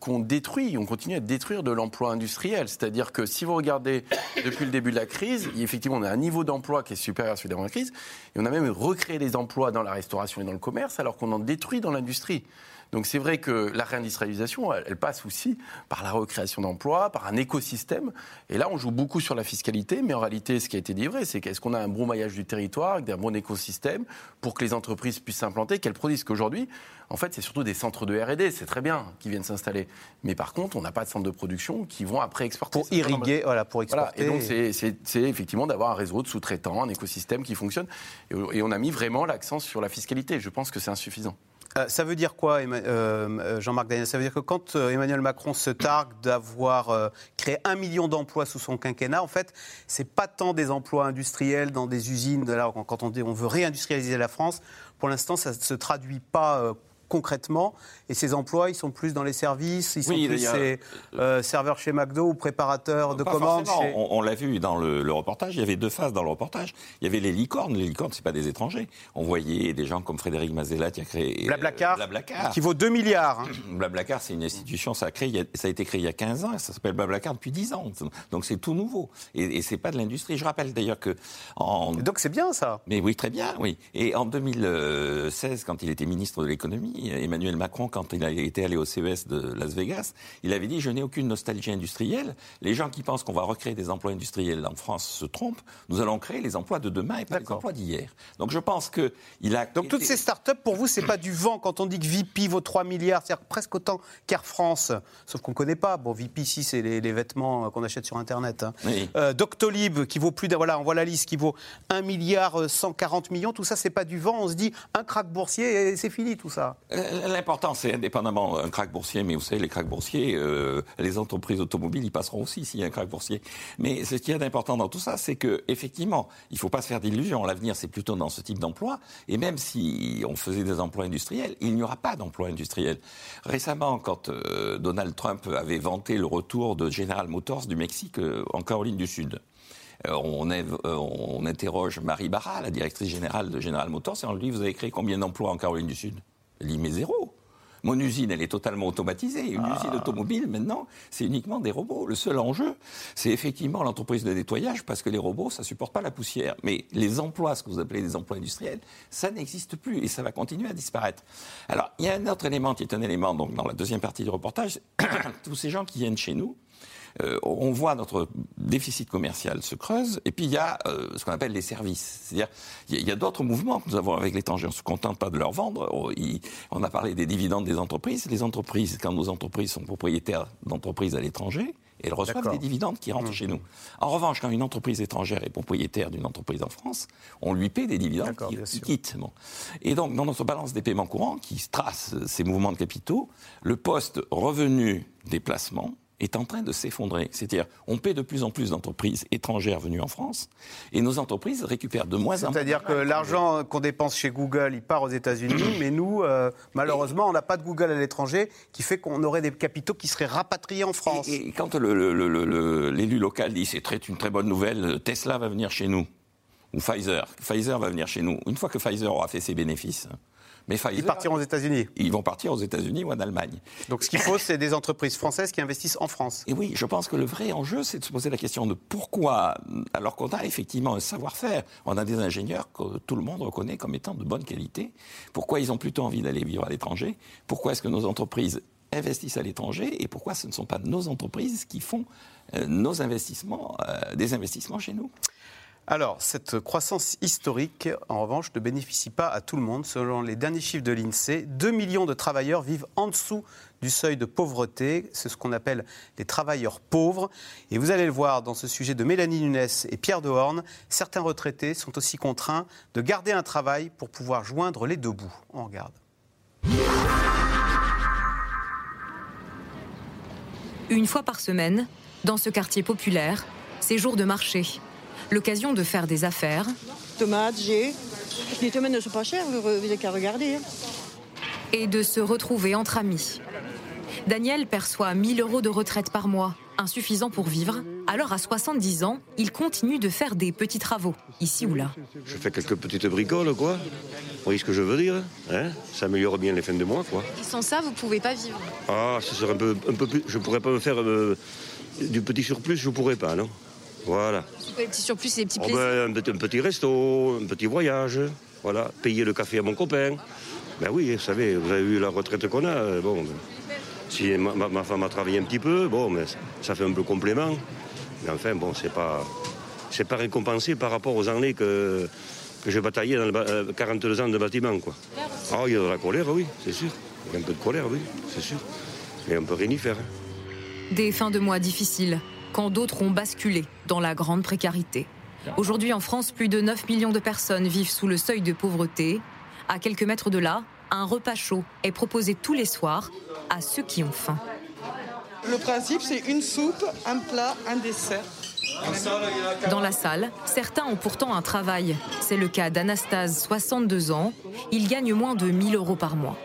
qu'on détruit, on continue à détruire de l'emploi industriel. C'est-à-dire que si vous regardez depuis le début de la crise, effectivement, on a un niveau d'emploi qui est supérieur à celui d'avant la crise, et on a même recréé des emplois dans la restauration et dans le commerce, alors qu'on en détruit dans l'industrie. Donc c'est vrai que la réindustrialisation, elle, passe aussi par la recréation d'emplois, par un écosystème. Et là, on joue beaucoup sur la fiscalité, mais en réalité, ce qui a été dit vrai, c'est qu'est-ce qu'on a un bon maillage du territoire, avec un bon écosystème, pour que les entreprises puissent s'implanter, qu'elles produisent qu'aujourd'hui, en fait, c'est surtout des centres de R&D, c'est très bien, qui viennent s'installer. Mais par contre, on n'a pas de centres de production qui vont après exporter. Pour irriguer, voilà, pour exporter. Et donc, c'est effectivement d'avoir un réseau de sous-traitants, un écosystème qui fonctionne. Et on a mis vraiment l'accent sur la fiscalité. Je pense que c'est insuffisant. Euh, ça veut dire quoi, euh, euh, Jean-Marc Daniel? Ça veut dire que quand Emmanuel Macron se targue d'avoir créé un million d'emplois sous son quinquennat, en fait, c'est pas tant des emplois industriels dans des usines. Là, quand on veut réindustrialiser la France, pour l'instant, ça ne se traduit pas concrètement Et ces emplois, ils sont plus dans les services, ils sont plus ces, euh, serveurs chez McDo ou préparateurs de commandes On, l'a vu dans le, reportage, il y avait deux phases dans le reportage. Il y avait les licornes. Les licornes, ce pas des étrangers. On voyait des gens comme Frédéric Mazella qui a créé Blablacar, qui vaut 2 milliards. Hein. Blablacar, c'est une institution, ça a, créé, ça a été créé il y a 15 ans, ça s'appelle Blablacar depuis 10 ans. Donc c'est tout nouveau. Et, et c'est pas de l'industrie. Je rappelle d'ailleurs que... En... Donc c'est bien ça Mais oui, très bien, oui. Et en 2016, quand il était ministre de l'économie, Emmanuel Macron, quand il a été allé au CES de Las Vegas, il avait dit, je n'ai aucune nostalgie industrielle. Les gens qui pensent qu'on va recréer des emplois industriels en France se trompent. Nous allons créer les emplois de demain et pas les emplois d'hier. Donc je pense que il a... Donc toutes ces start-up, pour vous, c'est pas du vent quand on dit que VP vaut 3 milliards, c'est-à-dire presque autant qu'Air France, sauf qu'on ne connaît pas. Bon, VP ici, c'est les, vêtements qu'on achète sur Internet. Hein. Euh, Doctolib, qui vaut plus de, voilà, on voit la liste, qui vaut 1 milliard 140 millions. Tout ça, c'est pas du vent. On se dit un crack boursier et c'est fini tout ça. Euh, l'important, c'est indépendamment un crack boursier, mais vous savez, les cracks boursiers, euh, les entreprises automobiles, ils passeront aussi s'il y a un crack boursier. Mais ce qui est important dans tout ça, c'est que effectivement, il ne faut pas se faire d'illusions. L'avenir, c'est plutôt dans ce type d'emploi. Et même si on faisait des emplois industriels, il n'y aura pas d'emplois industriels. Récemment, quand Donald Trump avait vanté le retour de General Motors du Mexique en Caroline du Sud, euh, euh, on, interroge Marie Barra, la directrice générale de General Motors, et on lui dit Vous avez créé combien d'emplois en Caroline du Sud? Mais zéro. Mon usine, elle est totalement automatisée. Une ah. usine automobile, maintenant, c'est uniquement des robots. Le seul enjeu, c'est effectivement l'entreprise de nettoyage, parce que les robots, ça ne supporte pas la poussière. Mais les emplois, ce que vous appelez des emplois industriels, ça n'existe plus et ça va continuer à disparaître. Alors, il y a un autre élément qui est un élément, donc, dans la deuxième partie du reportage, tous ces gens qui viennent chez nous, euh, on voit notre déficit commercial se creuse, et puis il y a euh, ce qu'on appelle les services. C'est-à-dire, il y a, d'autres mouvements que nous avons avec l'étranger. On ne se contente pas de leur vendre. On a parlé des dividendes des entreprises. Les entreprises, quand nos entreprises sont propriétaires d'entreprises à l'étranger, elles reçoivent des dividendes qui rentrent mmh. chez nous. En revanche, quand une entreprise étrangère est propriétaire d'une entreprise en France, on lui paie des dividendes qui, quittent. Et donc, dans notre balance des paiements courants, qui trace ces mouvements de capitaux, le poste revenu déplacement est en train de s'effondrer. C'est-à-dire, on paie de plus en plus d'entreprises étrangères venues en France, et nos entreprises récupèrent de moins en moins. C'est-à-dire que l'argent qu'on dépense chez Google, il part aux États-Unis, mais nous, euh, malheureusement, on n'a pas de Google à l'étranger, qui fait qu'on aurait des capitaux qui seraient rapatriés en France. Et, quand l'élu local dit c'est une très bonne nouvelle, Tesla va venir chez nous, ou Pfizer, Pfizer va venir chez nous. Une fois que Pfizer aura fait ses bénéfices, mais ils partiront aux États-Unis. Ils vont partir aux États-Unis ou en Allemagne. Donc ce qu'il faut, c'est des entreprises françaises qui investissent en France. Et oui, je pense que le vrai enjeu, c'est de se poser la question de pourquoi, alors qu'on a effectivement un savoir-faire, on a des ingénieurs que tout le monde reconnaît comme étant de bonne qualité, pourquoi ils ont plutôt envie d'aller vivre à l'étranger? Pourquoi est-ce que nos entreprises investissent à l'étranger? Et pourquoi ce ne sont pas nos entreprises qui font euh, nos investissements, euh, des investissements chez nous? Alors, cette croissance historique, en revanche, ne bénéficie pas à tout le monde. Selon les derniers chiffres de l'INSEE, 2 millions de travailleurs vivent en dessous du seuil de pauvreté. C'est ce qu'on appelle les travailleurs pauvres. Et vous allez le voir dans ce sujet de Mélanie Nunes et Pierre Dehorne, certains retraités sont aussi contraints de garder un travail pour pouvoir joindre les deux bouts. On regarde. Une fois par semaine, dans ce quartier populaire, c'est jour de marché l'occasion de faire des affaires. Tomates, j'ai. Les tomates ne sont pas chères, vous n'avez qu'à regarder. Hein. Et de se retrouver entre amis. Daniel perçoit 1000 euros de retraite par mois, insuffisant pour vivre. Alors à 70 ans, il continue de faire des petits travaux, ici ou là. Je fais quelques petites bricoles, quoi. Vous voyez ce que je veux dire hein Ça améliore bien les fins de mois, quoi. Et sans ça, vous pouvez pas vivre Ah, ce serait un peu, un peu plus... Je pourrais pas me faire euh, du petit surplus, je pourrais pas, non voilà. Les petits surplus, des petits oh, plaisirs ben, un, petit resto, un petit voyage, voilà. Payer le café à mon copain. Ben oui, vous savez, vous avez vu la retraite qu'on a. Euh, bon, ben, si ma, femme a travaillé un petit peu, bon, mais ça fait un peu complément. Mais enfin, bon, c'est pas, c'est pas récompensé par rapport aux années que, que j'ai bataillé dans le, 42 euh, ans de bâtiment, quoi. Ah, il y a de la colère, oui, c'est sûr. Il y a un peu de colère, oui, c'est sûr. Mais on peut rien y faire. Hein. Des fins de mois difficiles quand d'autres ont basculé dans la grande précarité. Aujourd'hui en France, plus de 9 millions de personnes vivent sous le seuil de pauvreté. À quelques mètres de là, un repas chaud est proposé tous les soirs à ceux qui ont faim. Le principe, c'est une soupe, un plat, un dessert. Dans la salle, certains ont pourtant un travail. C'est le cas d'Anastase, 62 ans. Il gagne moins de 1000 euros par mois.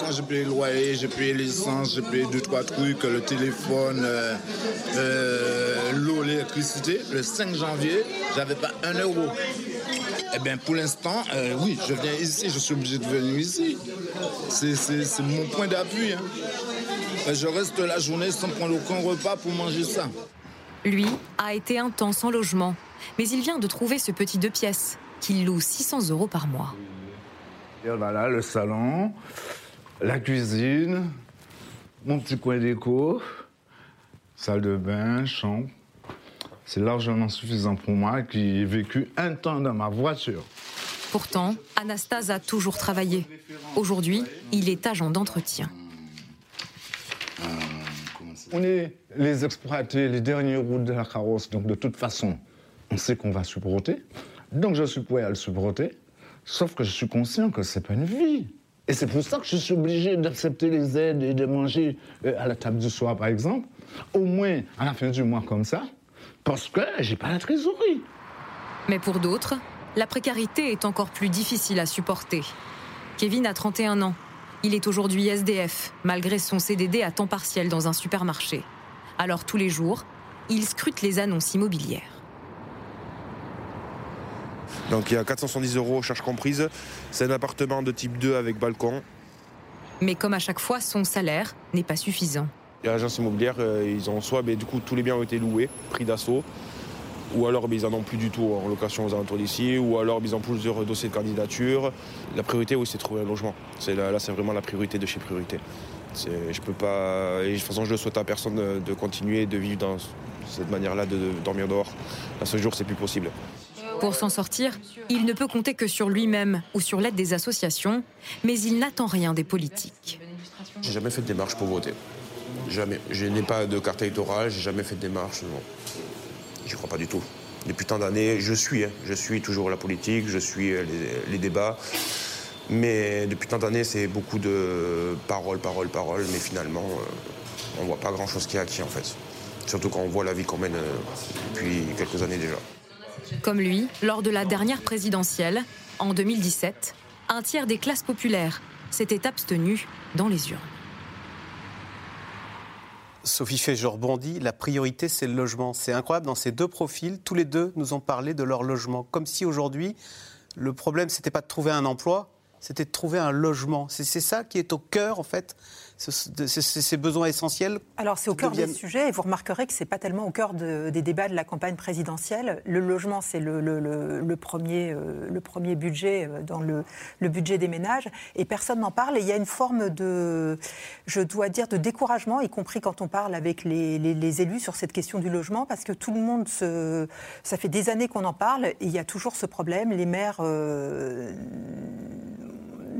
Quand j'ai payé le loyer, j'ai payé l'essence, j'ai payé deux, trois trucs, le téléphone, euh, euh, l'eau, l'électricité, le 5 janvier, j'avais pas un euro. Eh bien, pour l'instant, euh, oui, je viens ici, je suis obligé de venir ici. C'est mon point d'appui. Hein. Je reste la journée sans prendre aucun repas pour manger ça. Lui a été un temps sans logement, mais il vient de trouver ce petit deux pièces qu'il loue 600 euros par mois. voilà, le salon, la cuisine, mon petit coin d'écho, salle de bain, chambre. C'est largement suffisant pour moi qui ai vécu un temps dans ma voiture. Pourtant, Anastase a toujours travaillé. Aujourd'hui, il est agent d'entretien. On est les exploités, les derniers routes de la carrosse, donc de toute façon, on sait qu'on va supporter. Donc je suis prêt à le supporter, sauf que je suis conscient que c'est pas une vie. Et c'est pour ça que je suis obligé d'accepter les aides et de manger euh, à la table du soir, par exemple, au moins à la fin du mois comme ça, parce que j'ai pas la trésorerie. Mais pour d'autres, la précarité est encore plus difficile à supporter. Kevin a 31 ans. Il est aujourd'hui SDF, malgré son CDD à temps partiel dans un supermarché. Alors tous les jours, il scrute les annonces immobilières. Donc il y a 470 euros, charge comprise. C'est un appartement de type 2 avec balcon. Mais comme à chaque fois, son salaire n'est pas suffisant. L'agence immobilière, euh, ils ont soit ben, du coup tous les biens ont été loués, pris d'assaut, ou alors ils en ont plus du tout en location aux alentours d'ici, ou alors ils ont plusieurs dossiers de candidature. La priorité, oui, c'est de trouver un logement. Là, là c'est vraiment la priorité de chez priorité. Je peux pas. Et de toute façon, je ne souhaite à personne de continuer de vivre dans cette manière-là, de dormir dehors. À ce jour, c'est plus possible. Pour s'en sortir, il ne peut compter que sur lui-même ou sur l'aide des associations, mais il n'attend rien des politiques. J'ai jamais fait de démarche pour voter. Je n'ai pas de carte électorale, j'ai jamais fait de démarche. Non. J'y crois pas du tout. Depuis tant d'années, je suis, hein. je suis toujours la politique, je suis euh, les, débats. Mais depuis tant d'années, c'est beaucoup de paroles, paroles, paroles, mais finalement, euh, on ne voit pas grand-chose qui est acquis en fait. Surtout quand on voit la vie qu'on mène euh, depuis quelques années déjà. Comme lui, lors de la dernière présidentielle, en 2017, un tiers des classes populaires s'était abstenu dans les urnes. Sophie fait, je rebondis, la priorité c'est le logement. C'est incroyable, dans ces deux profils, tous les deux nous ont parlé de leur logement. Comme si aujourd'hui, le problème c'était pas de trouver un emploi, c'était de trouver un logement. C'est ça qui est au cœur en fait ces besoins essentiels Alors c'est au cœur des sujets et vous remarquerez que ce n'est pas tellement au cœur des débats de la campagne présidentielle. Le logement, c'est le, premier, euh, le premier budget euh, dans le, budget des ménages et personne n'en parle. Et il y a une forme de, je dois dire, de découragement, y compris quand on parle avec les, élus sur cette question du logement, parce que tout le monde, se, ça fait des années qu'on en parle et il y a toujours ce problème. Les maires... Euh,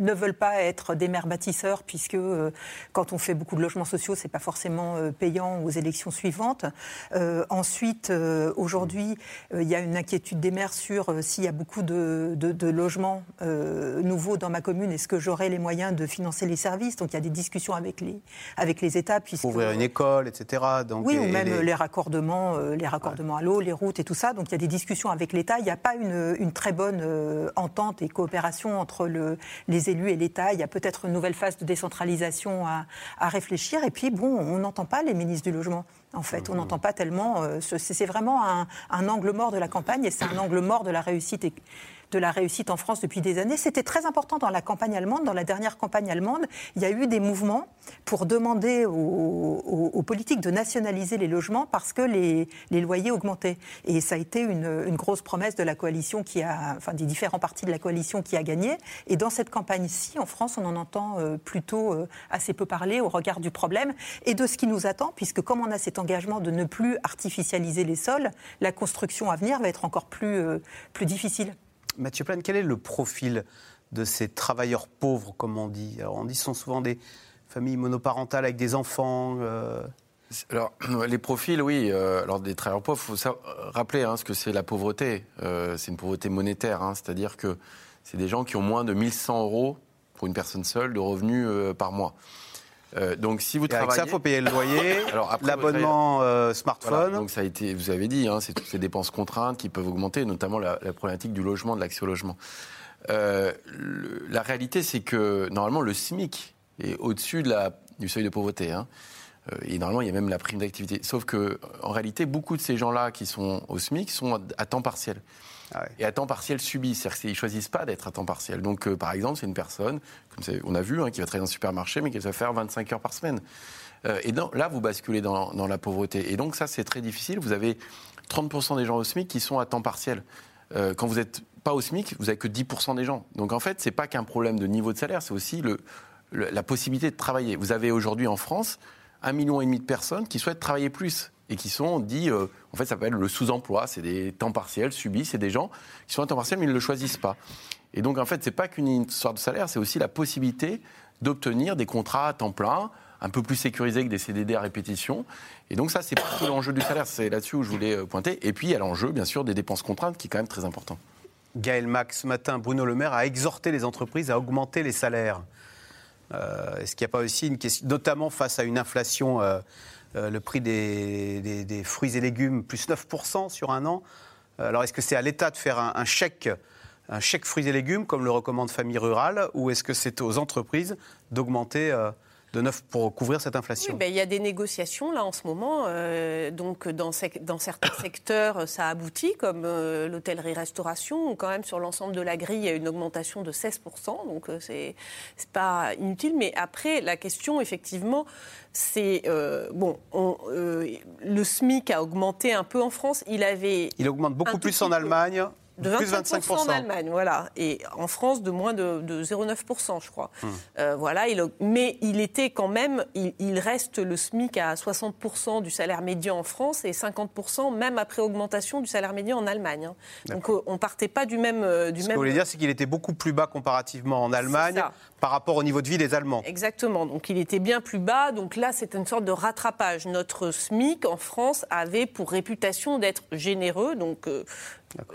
ne veulent pas être des maires bâtisseurs, puisque euh, quand on fait beaucoup de logements sociaux, c'est pas forcément euh, payant aux élections suivantes. Euh, ensuite, aujourd'hui, il y a une inquiétude des maires sur s'il y a beaucoup de, logements nouveaux dans ma commune, est-ce que j'aurai les moyens de financer les services? Donc il y a des discussions avec les, avec les États. Puisque, Ouvrir une école, etc. Donc, oui, ou même les, raccordements, les raccordements à l'eau, les routes et tout ça. Donc il y a des discussions avec l'État. Il n'y a pas une, une très bonne entente et coopération entre le, les élus et l'État. Il y a peut-être une nouvelle phase de décentralisation à, réfléchir. Et puis, bon, on n'entend pas les ministres du logement. En fait, on n'entend pas tellement. Euh, c'est vraiment un, un, angle mort de la campagne et c'est un angle mort de la réussite de la réussite en France depuis des années. C'était très important dans la campagne allemande. Dans la dernière campagne allemande, il y a eu des mouvements pour demander aux, politiques de nationaliser les logements parce que les, loyers augmentaient. Et ça a été une, grosse promesse de la coalition qui a, enfin des différents partis de la coalition qui a gagné. Et dans cette campagne-ci, en France, on en entend euh, plutôt euh, assez peu parler au regard du problème et de ce qui nous attend, puisque comme on a cet engagement de ne plus artificialiser les sols, la construction à venir va être encore plus, euh, plus difficile. Mathieu Plane, quel est le profil de ces travailleurs pauvres, comme on dit? On dit ce sont souvent des familles monoparentales avec des enfants. Euh. Alors, les profils, oui. Euh, alors, des travailleurs pauvres, il faut rappeler hein, ce que c'est la pauvreté. Euh, c'est une pauvreté monétaire, hein, c'est-à-dire que c'est des gens qui ont moins de 1100 euros pour une personne seule de revenus par mois. Euh, donc si vous travaillez, avec ça, il faut payer le loyer, l'abonnement euh, smartphone. donc ça a été, vous avez dit, hein, c'est toutes ces dépenses contraintes qui peuvent augmenter, notamment la, problématique du logement, de l'accès au logement. Euh, la réalité, c'est que normalement le SMIC est au-dessus de du seuil de pauvreté. hein. Euh, Et normalement, il y a même la prime d'activité. Sauf que, en réalité, beaucoup de ces gens-là qui sont au SMIC sont à- à temps partiel. Et à temps partiel subi, c'est-à-dire qu'ils ne choisissent pas d'être à temps partiel. Donc, euh, par exemple, c'est une personne, comme on a vu, hein, qui va travailler dans un supermarché, mais qui va faire 25 heures par semaine. Euh, et là, vous basculez dans, la pauvreté. Et donc, ça, c'est très difficile. Vous avez 30% des gens au SMIC qui sont à temps partiel. Euh, quand vous n'êtes pas au SMIC, vous n'avez que 10% des gens. Donc, en fait, ce n'est pas qu'un problème de niveau de salaire, c'est aussi la possibilité de travailler. Vous avez aujourd'hui en France un million et demi de personnes qui souhaitent travailler plus et qui sont dit, euh, en fait, ça s'appelle le sous-emploi. C'est des temps partiels subis. C'est des gens qui sont à temps partiel mais ils ne le choisissent pas. Et donc, en fait, c'est pas qu'une histoire de salaire, c'est aussi la possibilité d'obtenir des contrats à temps plein, un peu plus sécurisés que des CDD à répétition. Et donc, ça, c'est que l'enjeu du salaire. C'est là-dessus où je voulais euh, pointer. Et puis, il y a l'enjeu, bien sûr, des dépenses contraintes qui est quand même très important. Gaël Max, ce matin, Bruno Le Maire a exhorté les entreprises à augmenter les salaires. Euh, Est-ce qu'il n'y a pas aussi une question, notamment face à une inflation, le prix des, fruits et légumes plus 9% sur un an. Euh, Alors est-ce que c'est à l'État de faire un, un chèque, un chèque fruits et légumes, comme le recommande Famille Rurale, ou est-ce que c'est aux entreprises d'augmenter euh, de 9 pour couvrir cette inflation Oui, ben, il y a des négociations là en ce moment. euh, donc dans, sec- dans certains secteurs, euh, ça aboutit, comme euh, l'hôtellerie-restauration, où quand même sur l'ensemble de la grille, il y a une augmentation de 16%. Donc euh, c'est pas inutile. Mais après, la question, effectivement, c'est bon, on, le SMIC a augmenté un peu en France. Il avait Il augmente beaucoup plus en. Allemagne, de plus 25%, en Allemagne, voilà. Et en France, de moins de, de 0,9%, je crois. Hum. Euh, voilà, il, mais il était quand même, il, il reste le SMIC à 60% du salaire médian en France et 50% même après augmentation du salaire médian en Allemagne. hein. Donc euh, on partait pas du même... euh, Du Ce que vous voulez dire, c'est qu'il était beaucoup plus bas comparativement en Allemagne par rapport au niveau de vie des Allemands. Exactement. Donc il était bien plus bas. Donc là, c'est une sorte de rattrapage. Notre SMIC en France avait pour réputation d'être généreux. Donc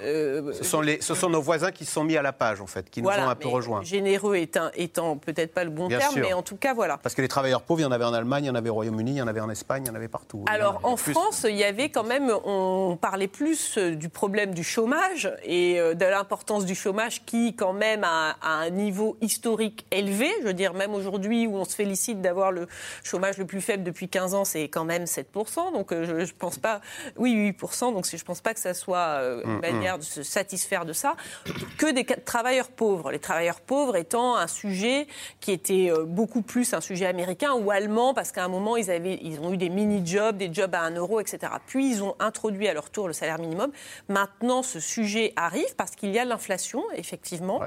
euh, Ce sont, les, ce sont nos voisins qui se sont mis à la page, en fait, qui nous ont un peu rejoints. Généreux étant, étant peut-être pas le bon Bien terme, sûr. mais en tout cas, voilà. Parce que les travailleurs pauvres, il y en avait en Allemagne, il y en avait au Royaume-Uni, il y en avait en Espagne, il y en avait partout. Alors en plus. France, il y avait quand même, on parlait plus euh, du problème du chômage et euh, de l'importance du chômage qui quand même a, a un niveau historique élevé. Je veux dire, même aujourd'hui où on se félicite d'avoir le chômage le plus faible depuis 15 ans, c'est quand même 7%. Donc je, je pense pas, oui 8%. Donc je pense pas que ça soit euh, une Mm, manière de se satisfaire de ça. Que des travailleurs pauvres. Les travailleurs pauvres étant un sujet qui était euh, beaucoup plus un sujet américain ou allemand parce qu'à un moment ils avaient, ils ont eu des mini-jobs, des jobs à 1 euro, etc. Puis ils ont introduit à leur tour le salaire minimum. Maintenant, ce sujet arrive parce qu'il y a l'inflation, effectivement,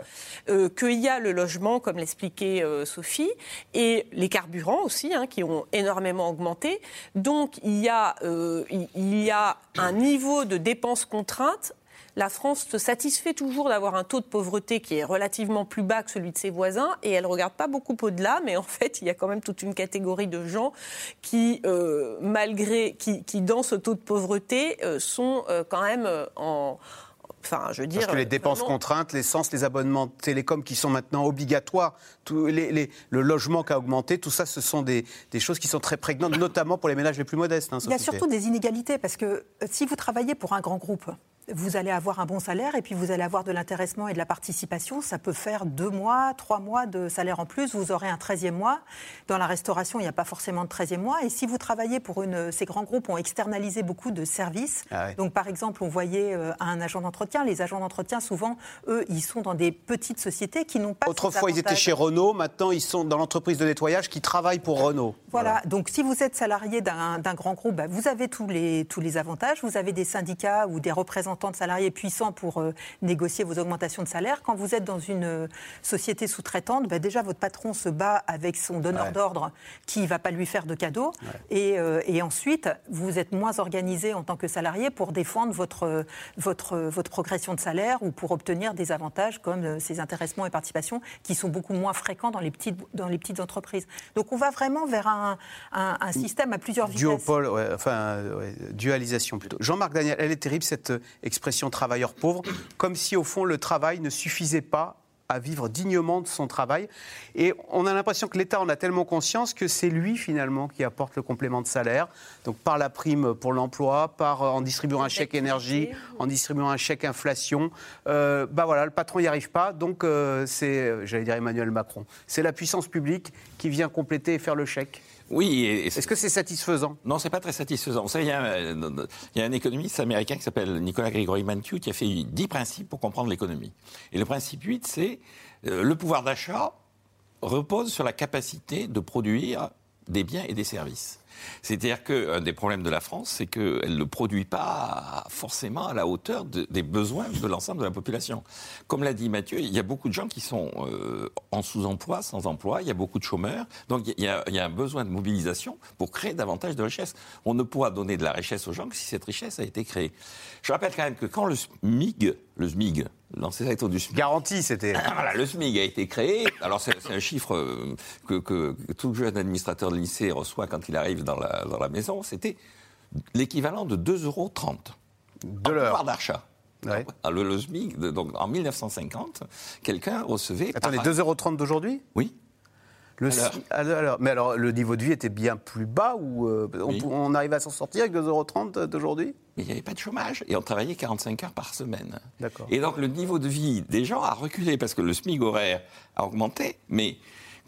euh, qu'il y a le logement, comme l'expliquait euh, Sophie, et les carburants aussi, hein, qui ont énormément augmenté. Donc il y a, euh, il y a un niveau de dépenses contraintes la France se satisfait toujours d'avoir un taux de pauvreté qui est relativement plus bas que celui de ses voisins et elle ne regarde pas beaucoup au-delà, mais en fait, il y a quand même toute une catégorie de gens qui, euh, malgré, qui, qui, dans ce taux de pauvreté, euh, sont euh, quand même euh, en. Enfin, je veux dire. Parce que les dépenses vraiment- contraintes, l'essence, les abonnements télécoms qui sont maintenant obligatoires, tous les- les- le logement qui a augmenté, tout ça, ce sont des, des choses qui sont très prégnantes, notamment pour les ménages les plus modestes. hein, Il y a surtout des inégalités parce que si vous travaillez pour un grand groupe, vous allez avoir un bon salaire et puis vous allez avoir de l'intéressement et de la participation. Ça peut faire deux mois, trois mois de salaire en plus. Vous aurez un 13e mois. Dans la restauration, il n'y a pas forcément de 13e mois. Et si vous travaillez pour une. Ces grands groupes ont externalisé beaucoup de services. Ah ouais. Donc, par exemple, on voyait euh, un agent d'entretien. Les agents d'entretien, souvent, eux, ils sont dans des petites sociétés qui n'ont pas. Autrefois, ils étaient chez Renault, maintenant, ils sont dans l'entreprise de nettoyage qui travaille pour Renault. Voilà, donc si vous êtes salarié d'un d'un grand groupe, bah, vous avez tous les, tous les avantages. Vous avez des syndicats ou des représentants de salariés puissants pour euh, négocier vos augmentations de salaire. Quand vous êtes dans une euh, société sous-traitante, bah, déjà votre patron se bat avec son donneur Ouais. d'ordre qui ne va pas lui faire de cadeaux. Et, euh, et ensuite, vous êtes moins organisé en tant que salarié pour défendre votre, votre, votre progression de salaire ou pour obtenir des avantages comme ces intéressements et participations qui sont beaucoup moins fréquents dans les petites, dans les petites entreprises. Donc on va vraiment vers un, un- un système à plusieurs vitesses. Duopole, ouais, enfin, ouais, dualisation plutôt. Jean-Marc Daniel, elle est terrible cette expression travailleur pauvre, comme si au fond le travail ne suffisait pas à vivre dignement de son travail. Et on a l'impression que l'État en a tellement conscience que c'est lui finalement qui apporte le complément de salaire, donc par la prime pour l'emploi, par en distribuant un chèque énergie, en distribuant un chèque inflation. Euh, bah voilà, le patron n'y arrive pas, donc euh, c'est, j'allais dire Emmanuel Macron, c'est la puissance publique qui vient compléter et faire le chèque. Oui. Est-ce que c'est satisfaisant? Non, c'est pas très satisfaisant. Vous savez, il y, a, un- il y a un économiste américain qui s'appelle Nicolas Gregory Mankiw qui a fait 10 principes pour comprendre l'économie. Et le principe 8, c'est euh, le pouvoir d'achat repose sur la capacité de produire des biens et des services. C'est-à-dire qu'un des problèmes de la France, c'est qu'elle ne produit pas forcément à la hauteur de- des besoins de l'ensemble de la population. Comme l'a dit Mathieu, il y a beaucoup de gens qui sont euh, en sous-emploi, sans emploi, il y a beaucoup de chômeurs. Donc il y, a, il y a un besoin de mobilisation pour créer davantage de richesse. On ne pourra donner de la richesse aux gens que si cette richesse a été créée. Je rappelle quand même que quand le SMIG, le SMIG, l'ancien titre du SMIG. Garantie, c'était. Voilà, le SMIG a été créé. Alors, c'est un chiffre euh, que, que- que tout jeune administrateur de lycée reçoit quand il arrive dans la, dans la maison. C'était l'équivalent de 2,30 euros. De pouvoir d'achat. Ah, Le, le SMIG, de- donc, en 1950, quelqu'un recevait. Attendez, par- 2,30 euros d'aujourd'hui? Oui. Le, Alors si- alors- mais alors, le niveau de vie était bien plus bas ou euh, on, Oui. on arrive à s'en sortir avec 2,30 euros d'aujourd'hui? Mais il n'y avait pas de chômage et on travaillait 45 heures par semaine. D'accord. Et donc le niveau de vie des gens a reculé parce que le SMIC horaire a augmenté, mais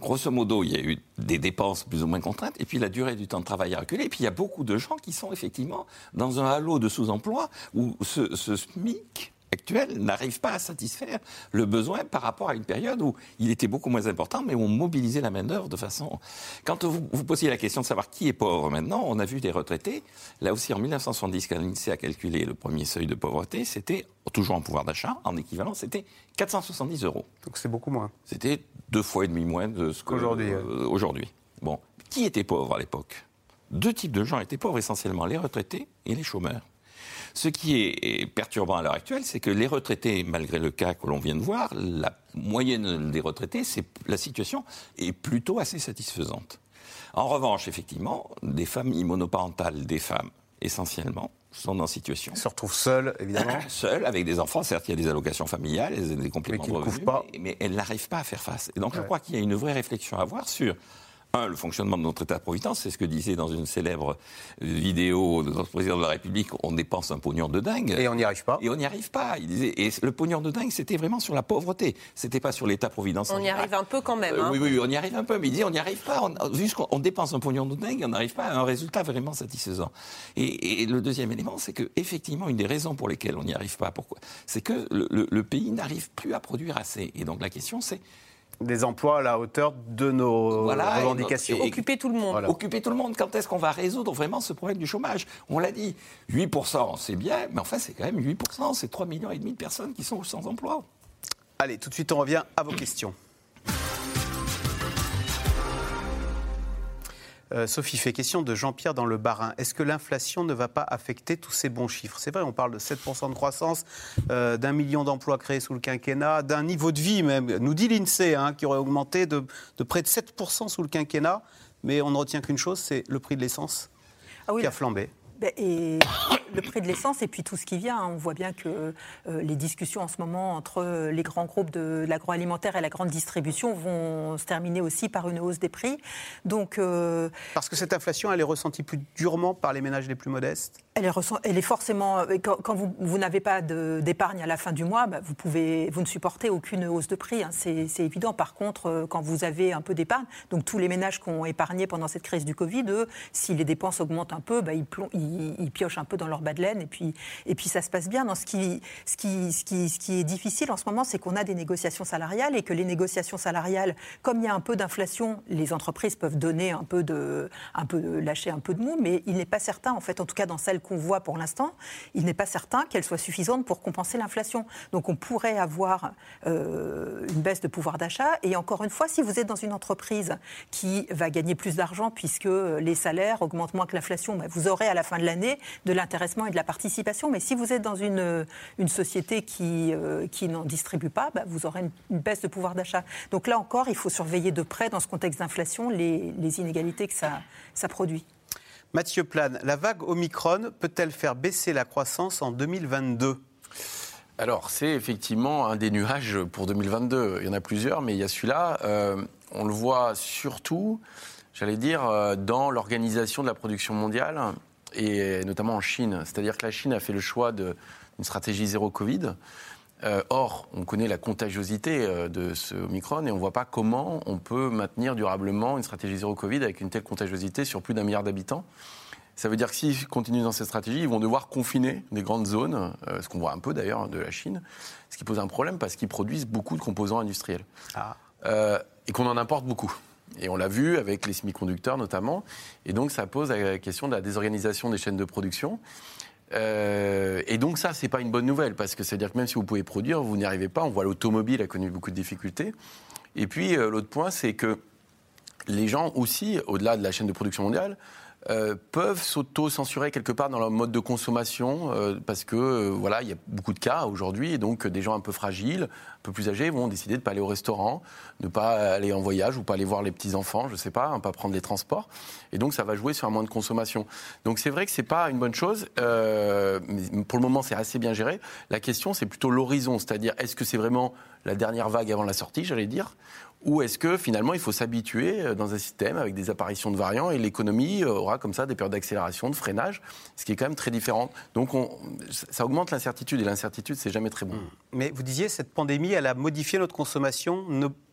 grosso modo, il y a eu des dépenses plus ou moins contraintes, et puis la durée du temps de travail a reculé, et puis il y a beaucoup de gens qui sont effectivement dans un halo de sous-emploi où ce, ce SMIC actuel n'arrive pas à satisfaire le besoin par rapport à une période où il était beaucoup moins important, mais où on mobilisait la main-d'œuvre de façon. Quand vous vous posiez la question de savoir qui est pauvre maintenant, on a vu des retraités. Là aussi, en 1970, quand l'INSEE a calculé le premier seuil de pauvreté, c'était toujours en pouvoir d'achat, en équivalent, c'était 470 euros. Donc c'est beaucoup moins. C'était deux fois et demi moins de ce Qu'aujourd'hui, qu'aujourd'hui. aujourd'hui. Bon, qui était pauvre à l'époque? Deux types de gens étaient pauvres essentiellement, les retraités et les chômeurs. Ce qui est perturbant à l'heure actuelle, c'est que les retraités, malgré le cas que l'on vient de voir, la moyenne des retraités, c'est la situation est plutôt assez satisfaisante. En revanche, effectivement, des familles monoparentales, des femmes essentiellement, sont dans situation. Se retrouvent seules, évidemment. Seules, avec des enfants. Certes, il y a des allocations familiales, des compléments qui de ne revenus, pas. mais, mais elles n'arrivent pas à faire face. Et donc, je crois qu'il y a une vraie réflexion à avoir sur un, le fonctionnement de notre État-providence, c'est ce que disait dans une célèbre vidéo de notre président de la République, on dépense un pognon de dingue. Et on n'y arrive pas. Et on n'y arrive pas. Il disait, et le pognon de dingue, c'était vraiment sur la pauvreté. C'était pas sur l'État-providence. en On y arrive un peu quand même. Euh, hein. oui, oui, oui, on y arrive un peu, mais il dit on n'y arrive pas. On, vu ce qu'on on dépense un pognon de dingue, on n'arrive pas à un résultat vraiment satisfaisant. Et, et le deuxième élément, c'est que effectivement, une des raisons pour lesquelles on n'y arrive pas, pourquoi C'est que le, le- le pays n'arrive plus à produire assez. Et donc la question, c'est Des emplois à la hauteur de nos voilà, revendications. et- et- Occuper tout le monde. Voilà. Occuper tout le monde. Quand est-ce qu'on va résoudre vraiment ce problème du chômage? On l'a dit, 8%, c'est bien, mais enfin, c'est quand même 8%. C'est 3,5 millions et demi de personnes qui sont sans emploi. Allez, tout de suite, on revient à vos questions. Euh, Sophie fait question de Jean-Pierre dans le Barin. Est-ce que l'inflation ne va pas affecter tous ces bons chiffres? C'est vrai, on parle de 7% de croissance, euh, d'un million d'emplois créés sous le quinquennat, d'un niveau de vie même, nous dit l'INSEE, hein, qui aurait augmenté de, de près de 7% sous le quinquennat. Mais on ne retient qu'une chose, c'est le prix de l'essence Ah oui, qui a flambé. Ben, Et le prix de l'essence et puis tout ce qui vient. On voit bien que euh, les discussions en ce moment entre les grands groupes de l'agroalimentaire et la grande distribution vont se terminer aussi par une hausse des prix. Donc, euh, Parce que cette inflation, elle est ressentie plus durement par les ménages les plus modestes? Elle est, ressent- elle est forcément. euh, Quand, quand vous, vous n'avez pas d'épargne à la fin du mois, bah, vous, pouvez, vous ne supportez aucune hausse de prix. hein. C'est évident. Par contre, euh, quand vous avez un peu d'épargne, donc tous les ménages qui ont épargné pendant cette crise du Covid, eux, si les dépenses augmentent un peu, bah, ils, plon- ils- ils piochent un peu dans leur bas de laine et puis, et puis ça se passe bien. Dans ce, qui, ce, qui, ce, qui, ce qui est difficile en ce moment, c'est qu'on a des négociations salariales et que les négociations salariales, comme il y a un peu d'inflation, les entreprises peuvent donner un peu de, un peu lâcher un peu de mou, mais il n'est pas certain, en fait, en tout cas dans celles qu'on voit pour l'instant, il n'est pas certain qu'elles soient suffisantes pour compenser l'inflation. Donc on pourrait avoir euh, une baisse de pouvoir d'achat. Et encore une fois, si vous êtes dans une entreprise qui va gagner plus d'argent puisque les salaires augmentent moins que l'inflation, bah, vous aurez à la fin de l'année de l'intéressement et de la participation. Mais si vous êtes dans une, une société qui, euh, qui n'en distribue pas, bah, vous aurez une, une baisse de pouvoir d'achat. Donc là encore, il faut surveiller de près, dans ce contexte d'inflation, les, les inégalités que ça, ça produit. Mathieu Plane, la vague Omicron peut-elle faire baisser la croissance en 2022 Alors, c'est effectivement un des nuages pour 2022. Il y en a plusieurs, mais il y a celui-là. Euh, on le voit surtout, j'allais dire, euh, dans l'organisation de la production mondiale, et notamment en Chine. C'est-à-dire que la Chine a fait le choix d'une stratégie zéro Covid. Euh, or, on connaît la contagiosité de ce Omicron et on ne voit pas comment on peut maintenir durablement une stratégie zéro Covid avec une telle contagiosité sur plus d'un milliard d'habitants. Ça veut dire que s'ils continuent dans cette stratégie, ils vont devoir confiner des grandes zones, ce qu'on voit un peu d'ailleurs de la Chine, ce qui pose un problème parce qu'ils produisent beaucoup de composants industriels. Ah. Euh, et qu'on en importe beaucoup. Et on l'a vu avec les semi-conducteurs notamment. Et donc ça pose la question de la désorganisation des chaînes de production. Euh, et donc ça, c'est pas une bonne nouvelle parce que c'est-à-dire que même si vous pouvez produire, vous n'y arrivez pas. On voit l'automobile a connu beaucoup de difficultés. Et puis euh, l'autre point, c'est que les gens aussi, au-delà de la chaîne de production mondiale, euh, peuvent s'auto-censurer quelque part dans leur mode de consommation euh, parce que euh, voilà, il y a beaucoup de cas aujourd'hui et donc des gens un peu fragiles, un peu plus âgés vont décider de ne pas aller au restaurant, de ne pas aller en voyage ou pas aller voir les petits enfants, je ne sais pas, hein, pas prendre les transports et donc ça va jouer sur un moins de consommation. Donc c'est vrai que c'est pas une bonne chose. mais pour le moment, c'est assez bien géré. La question, c'est plutôt l'horizon, c'est-à-dire est-ce que c'est vraiment la dernière vague avant la sortie, j'allais dire, ou est-ce que finalement il faut s'habituer euh, dans un système avec des apparitions de variants et l'économie euh, aura comme ça des périodes d'accélération, de freinage, ce qui est quand même très différent. Donc on, ça augmente l'incertitude et l'incertitude c'est jamais très bon. Mmh. Mais vous disiez cette pandémie elle a modifié notre consommation.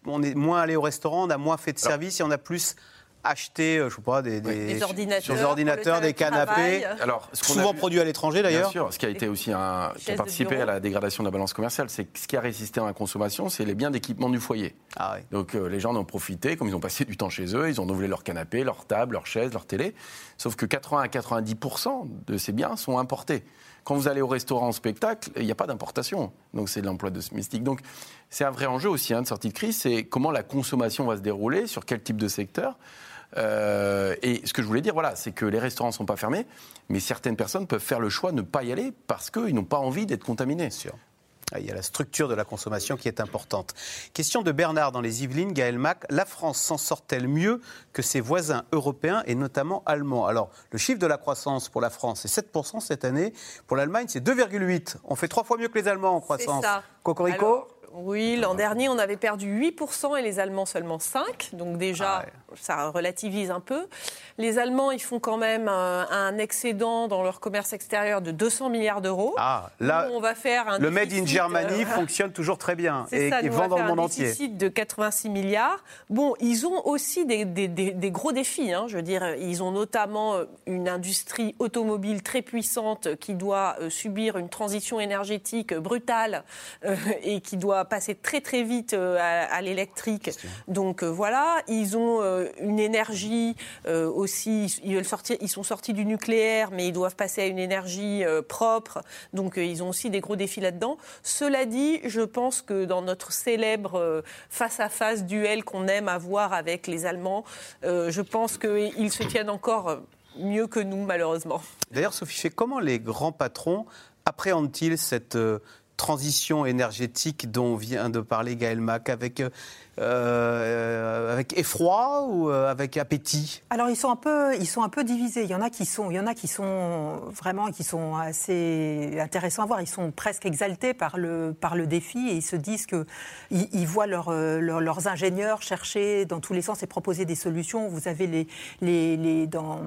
On est moins allé au restaurant, on a moins fait de services et on a plus acheter, euh, je sais pas, des, des, ordinateurs, des, ordinateurs, des canapés. Alors, souvent produits à l'étranger d'ailleurs. Bien sûr, ce qui a été aussi un, qui a participé à la dégradation de la balance commerciale, c'est ce qui a résisté à la consommation, c'est les biens d'équipement du foyer. Ah Donc euh, les gens en ont profité, comme ils ont passé du temps chez eux, ils ont renouvelé leur canapé, leur table, leur chaise, leur télé. Sauf que 80 à 90 de ces biens sont importés. Quand vous allez au restaurant, au spectacle, il n'y a pas d'importation. Donc c'est de l'emploi de domestique. Donc c'est un vrai enjeu aussi hein, de sortie de crise, c'est comment la consommation va se dérouler, sur quel type de secteur. Euh, et ce que je voulais dire, voilà, c'est que les restaurants ne sont pas fermés, mais certaines personnes peuvent faire le choix de ne pas y aller parce qu'ils n'ont pas envie d'être contaminés. Sûr. Ah, il y a la structure de la consommation qui est importante. Question de Bernard dans les Yvelines, Gaël Mac. La France s'en sort-elle mieux que ses voisins européens et notamment allemands? Alors, le chiffre de la croissance pour la France, c'est 7% cette année. Pour l'Allemagne, c'est 2,8%. On fait trois fois mieux que les Allemands en croissance. Ça. Cocorico? Oui, l'an dernier, on avait perdu 8% et les Allemands seulement 5%. Donc déjà, ah ça relativise un peu. Les Allemands, ils font quand même un, excédent dans leur commerce extérieur de 200 milliards d'euros. Ah, là, on va faire un le Made in Germany euh, fonctionne toujours très bien et, ça, vend dans le monde entier. un déficit de 86 milliards. Bon, ils ont aussi des, gros défis. Hein. Je veux dire, ils ont notamment euh, une industrie automobile très puissante qui doit euh, subir une transition énergétique brutale et qui doit passer très très vite à, l'électrique. Donc voilà, ils ont une énergie euh, aussi. Ils, sont sortis du nucléaire, mais ils doivent passer à une énergie euh, propre. Donc, euh, ils ont aussi des gros défis là-dedans. Cela dit, je pense que dans notre célèbre face-à-face duel qu'on aime avoir avec les Allemands, je pense qu'ils se tiennent encore mieux que nous, malheureusement. D'ailleurs, Sophie, comment les grands patrons appréhendent-ils cette transition énergétique dont vient de parler Gaël Mac avec euh, avec effroi ou euh, avec appétit? Alors ils sont un peu, ils sont un peu divisés. Il y en a qui sont, il y en a qui sont vraiment, qui sont assez intéressants à voir. Ils sont presque exaltés par le par le défi et ils se disent que ils, voient euh, leurs ingénieurs chercher dans tous les sens et proposer des solutions. Vous avez les les, les dans,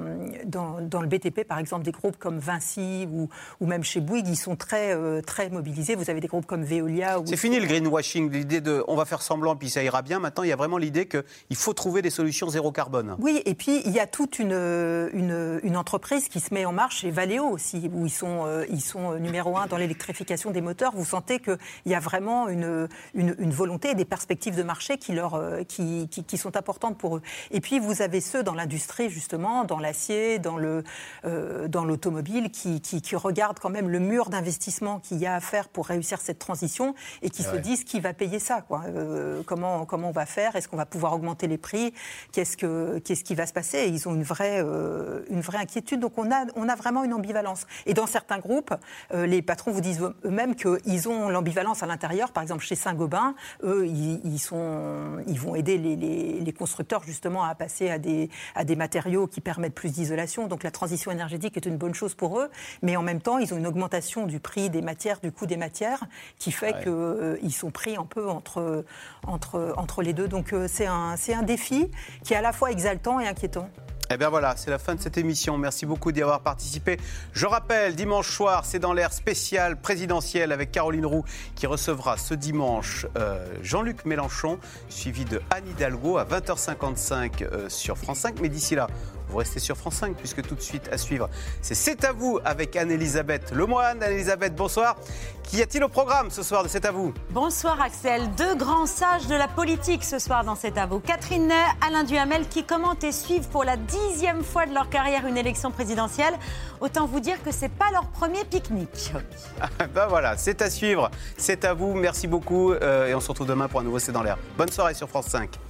dans, dans le BTP par exemple des groupes comme Vinci ou ou même chez Bouygues, ils sont très très mobilisés. Vous avez des groupes comme Veolia. C'est fini le greenwashing, l'idée de on va faire semblant puis ça ira bien. Maintenant, il y a vraiment l'idée qu'il faut trouver des solutions zéro carbone. Oui, et puis il y a toute une, une, entreprise qui se met en marche, chez Valeo aussi, où ils sont, euh, ils sont numéro un dans l'électrification des moteurs. Vous sentez qu'il y a vraiment une, une, volonté et des perspectives de marché qui, leur, euh, qui, qui, sont importantes pour eux. Et puis vous avez ceux dans l'industrie, justement, dans l'acier, dans le, euh, dans l'automobile, qui, qui, regardent quand même le mur d'investissement qu'il y a à faire pour réussir cette transition et qui se disent qui va payer ça, quoi. comment comment on va faire, est-ce qu'on va pouvoir augmenter les prix, qu'est-ce, que, qu'est-ce qui va se passer. Et ils ont une vraie, euh, une vraie inquiétude. Donc on a, on a vraiment une ambivalence. Et dans certains groupes, euh, les patrons vous disent eux-mêmes qu'ils ont l'ambivalence à l'intérieur. Par exemple, chez Saint-Gobain, eux, ils, sont, ils vont aider les, les, constructeurs justement à passer à des, à des matériaux qui permettent plus d'isolation. Donc la transition énergétique est une bonne chose pour eux. Mais en même temps, ils ont une augmentation du prix des matières, du coût des matières, qui fait qu'ils euh, sont pris un peu entre, entre, entre les deux. Donc euh, c'est un, un défi qui est à la fois exaltant et inquiétant. Eh bien voilà, c'est la fin de cette émission. Merci beaucoup d'y avoir participé. Je rappelle, dimanche soir, c'est dans l'air spécial présidentiel avec Caroline Roux qui recevra ce dimanche Jean-Luc Mélenchon, suivi de Anne Hidalgo à 20h55 sur France 5. Mais d'ici là, vous restez sur France 5 puisque tout de suite à suivre, c'est C'est à vous avec Anne-Elisabeth Lemoine. Anne-Elisabeth, bonsoir. Qu'y a-t-il au programme ce soir de C'est à vous Bonsoir Axel. Deux grands sages de la politique ce soir dans C'est à vous. Catherine Ney, Alain Duhamel qui commentent et suivent pour la dixième fois de leur carrière une élection présidentielle. Autant vous dire que c'est pas leur premier pique-nique. ben voilà, c'est à suivre. C'est à vous. Merci beaucoup euh, et on se retrouve demain pour un nouveau C'est dans l'air. Bonne soirée sur France 5.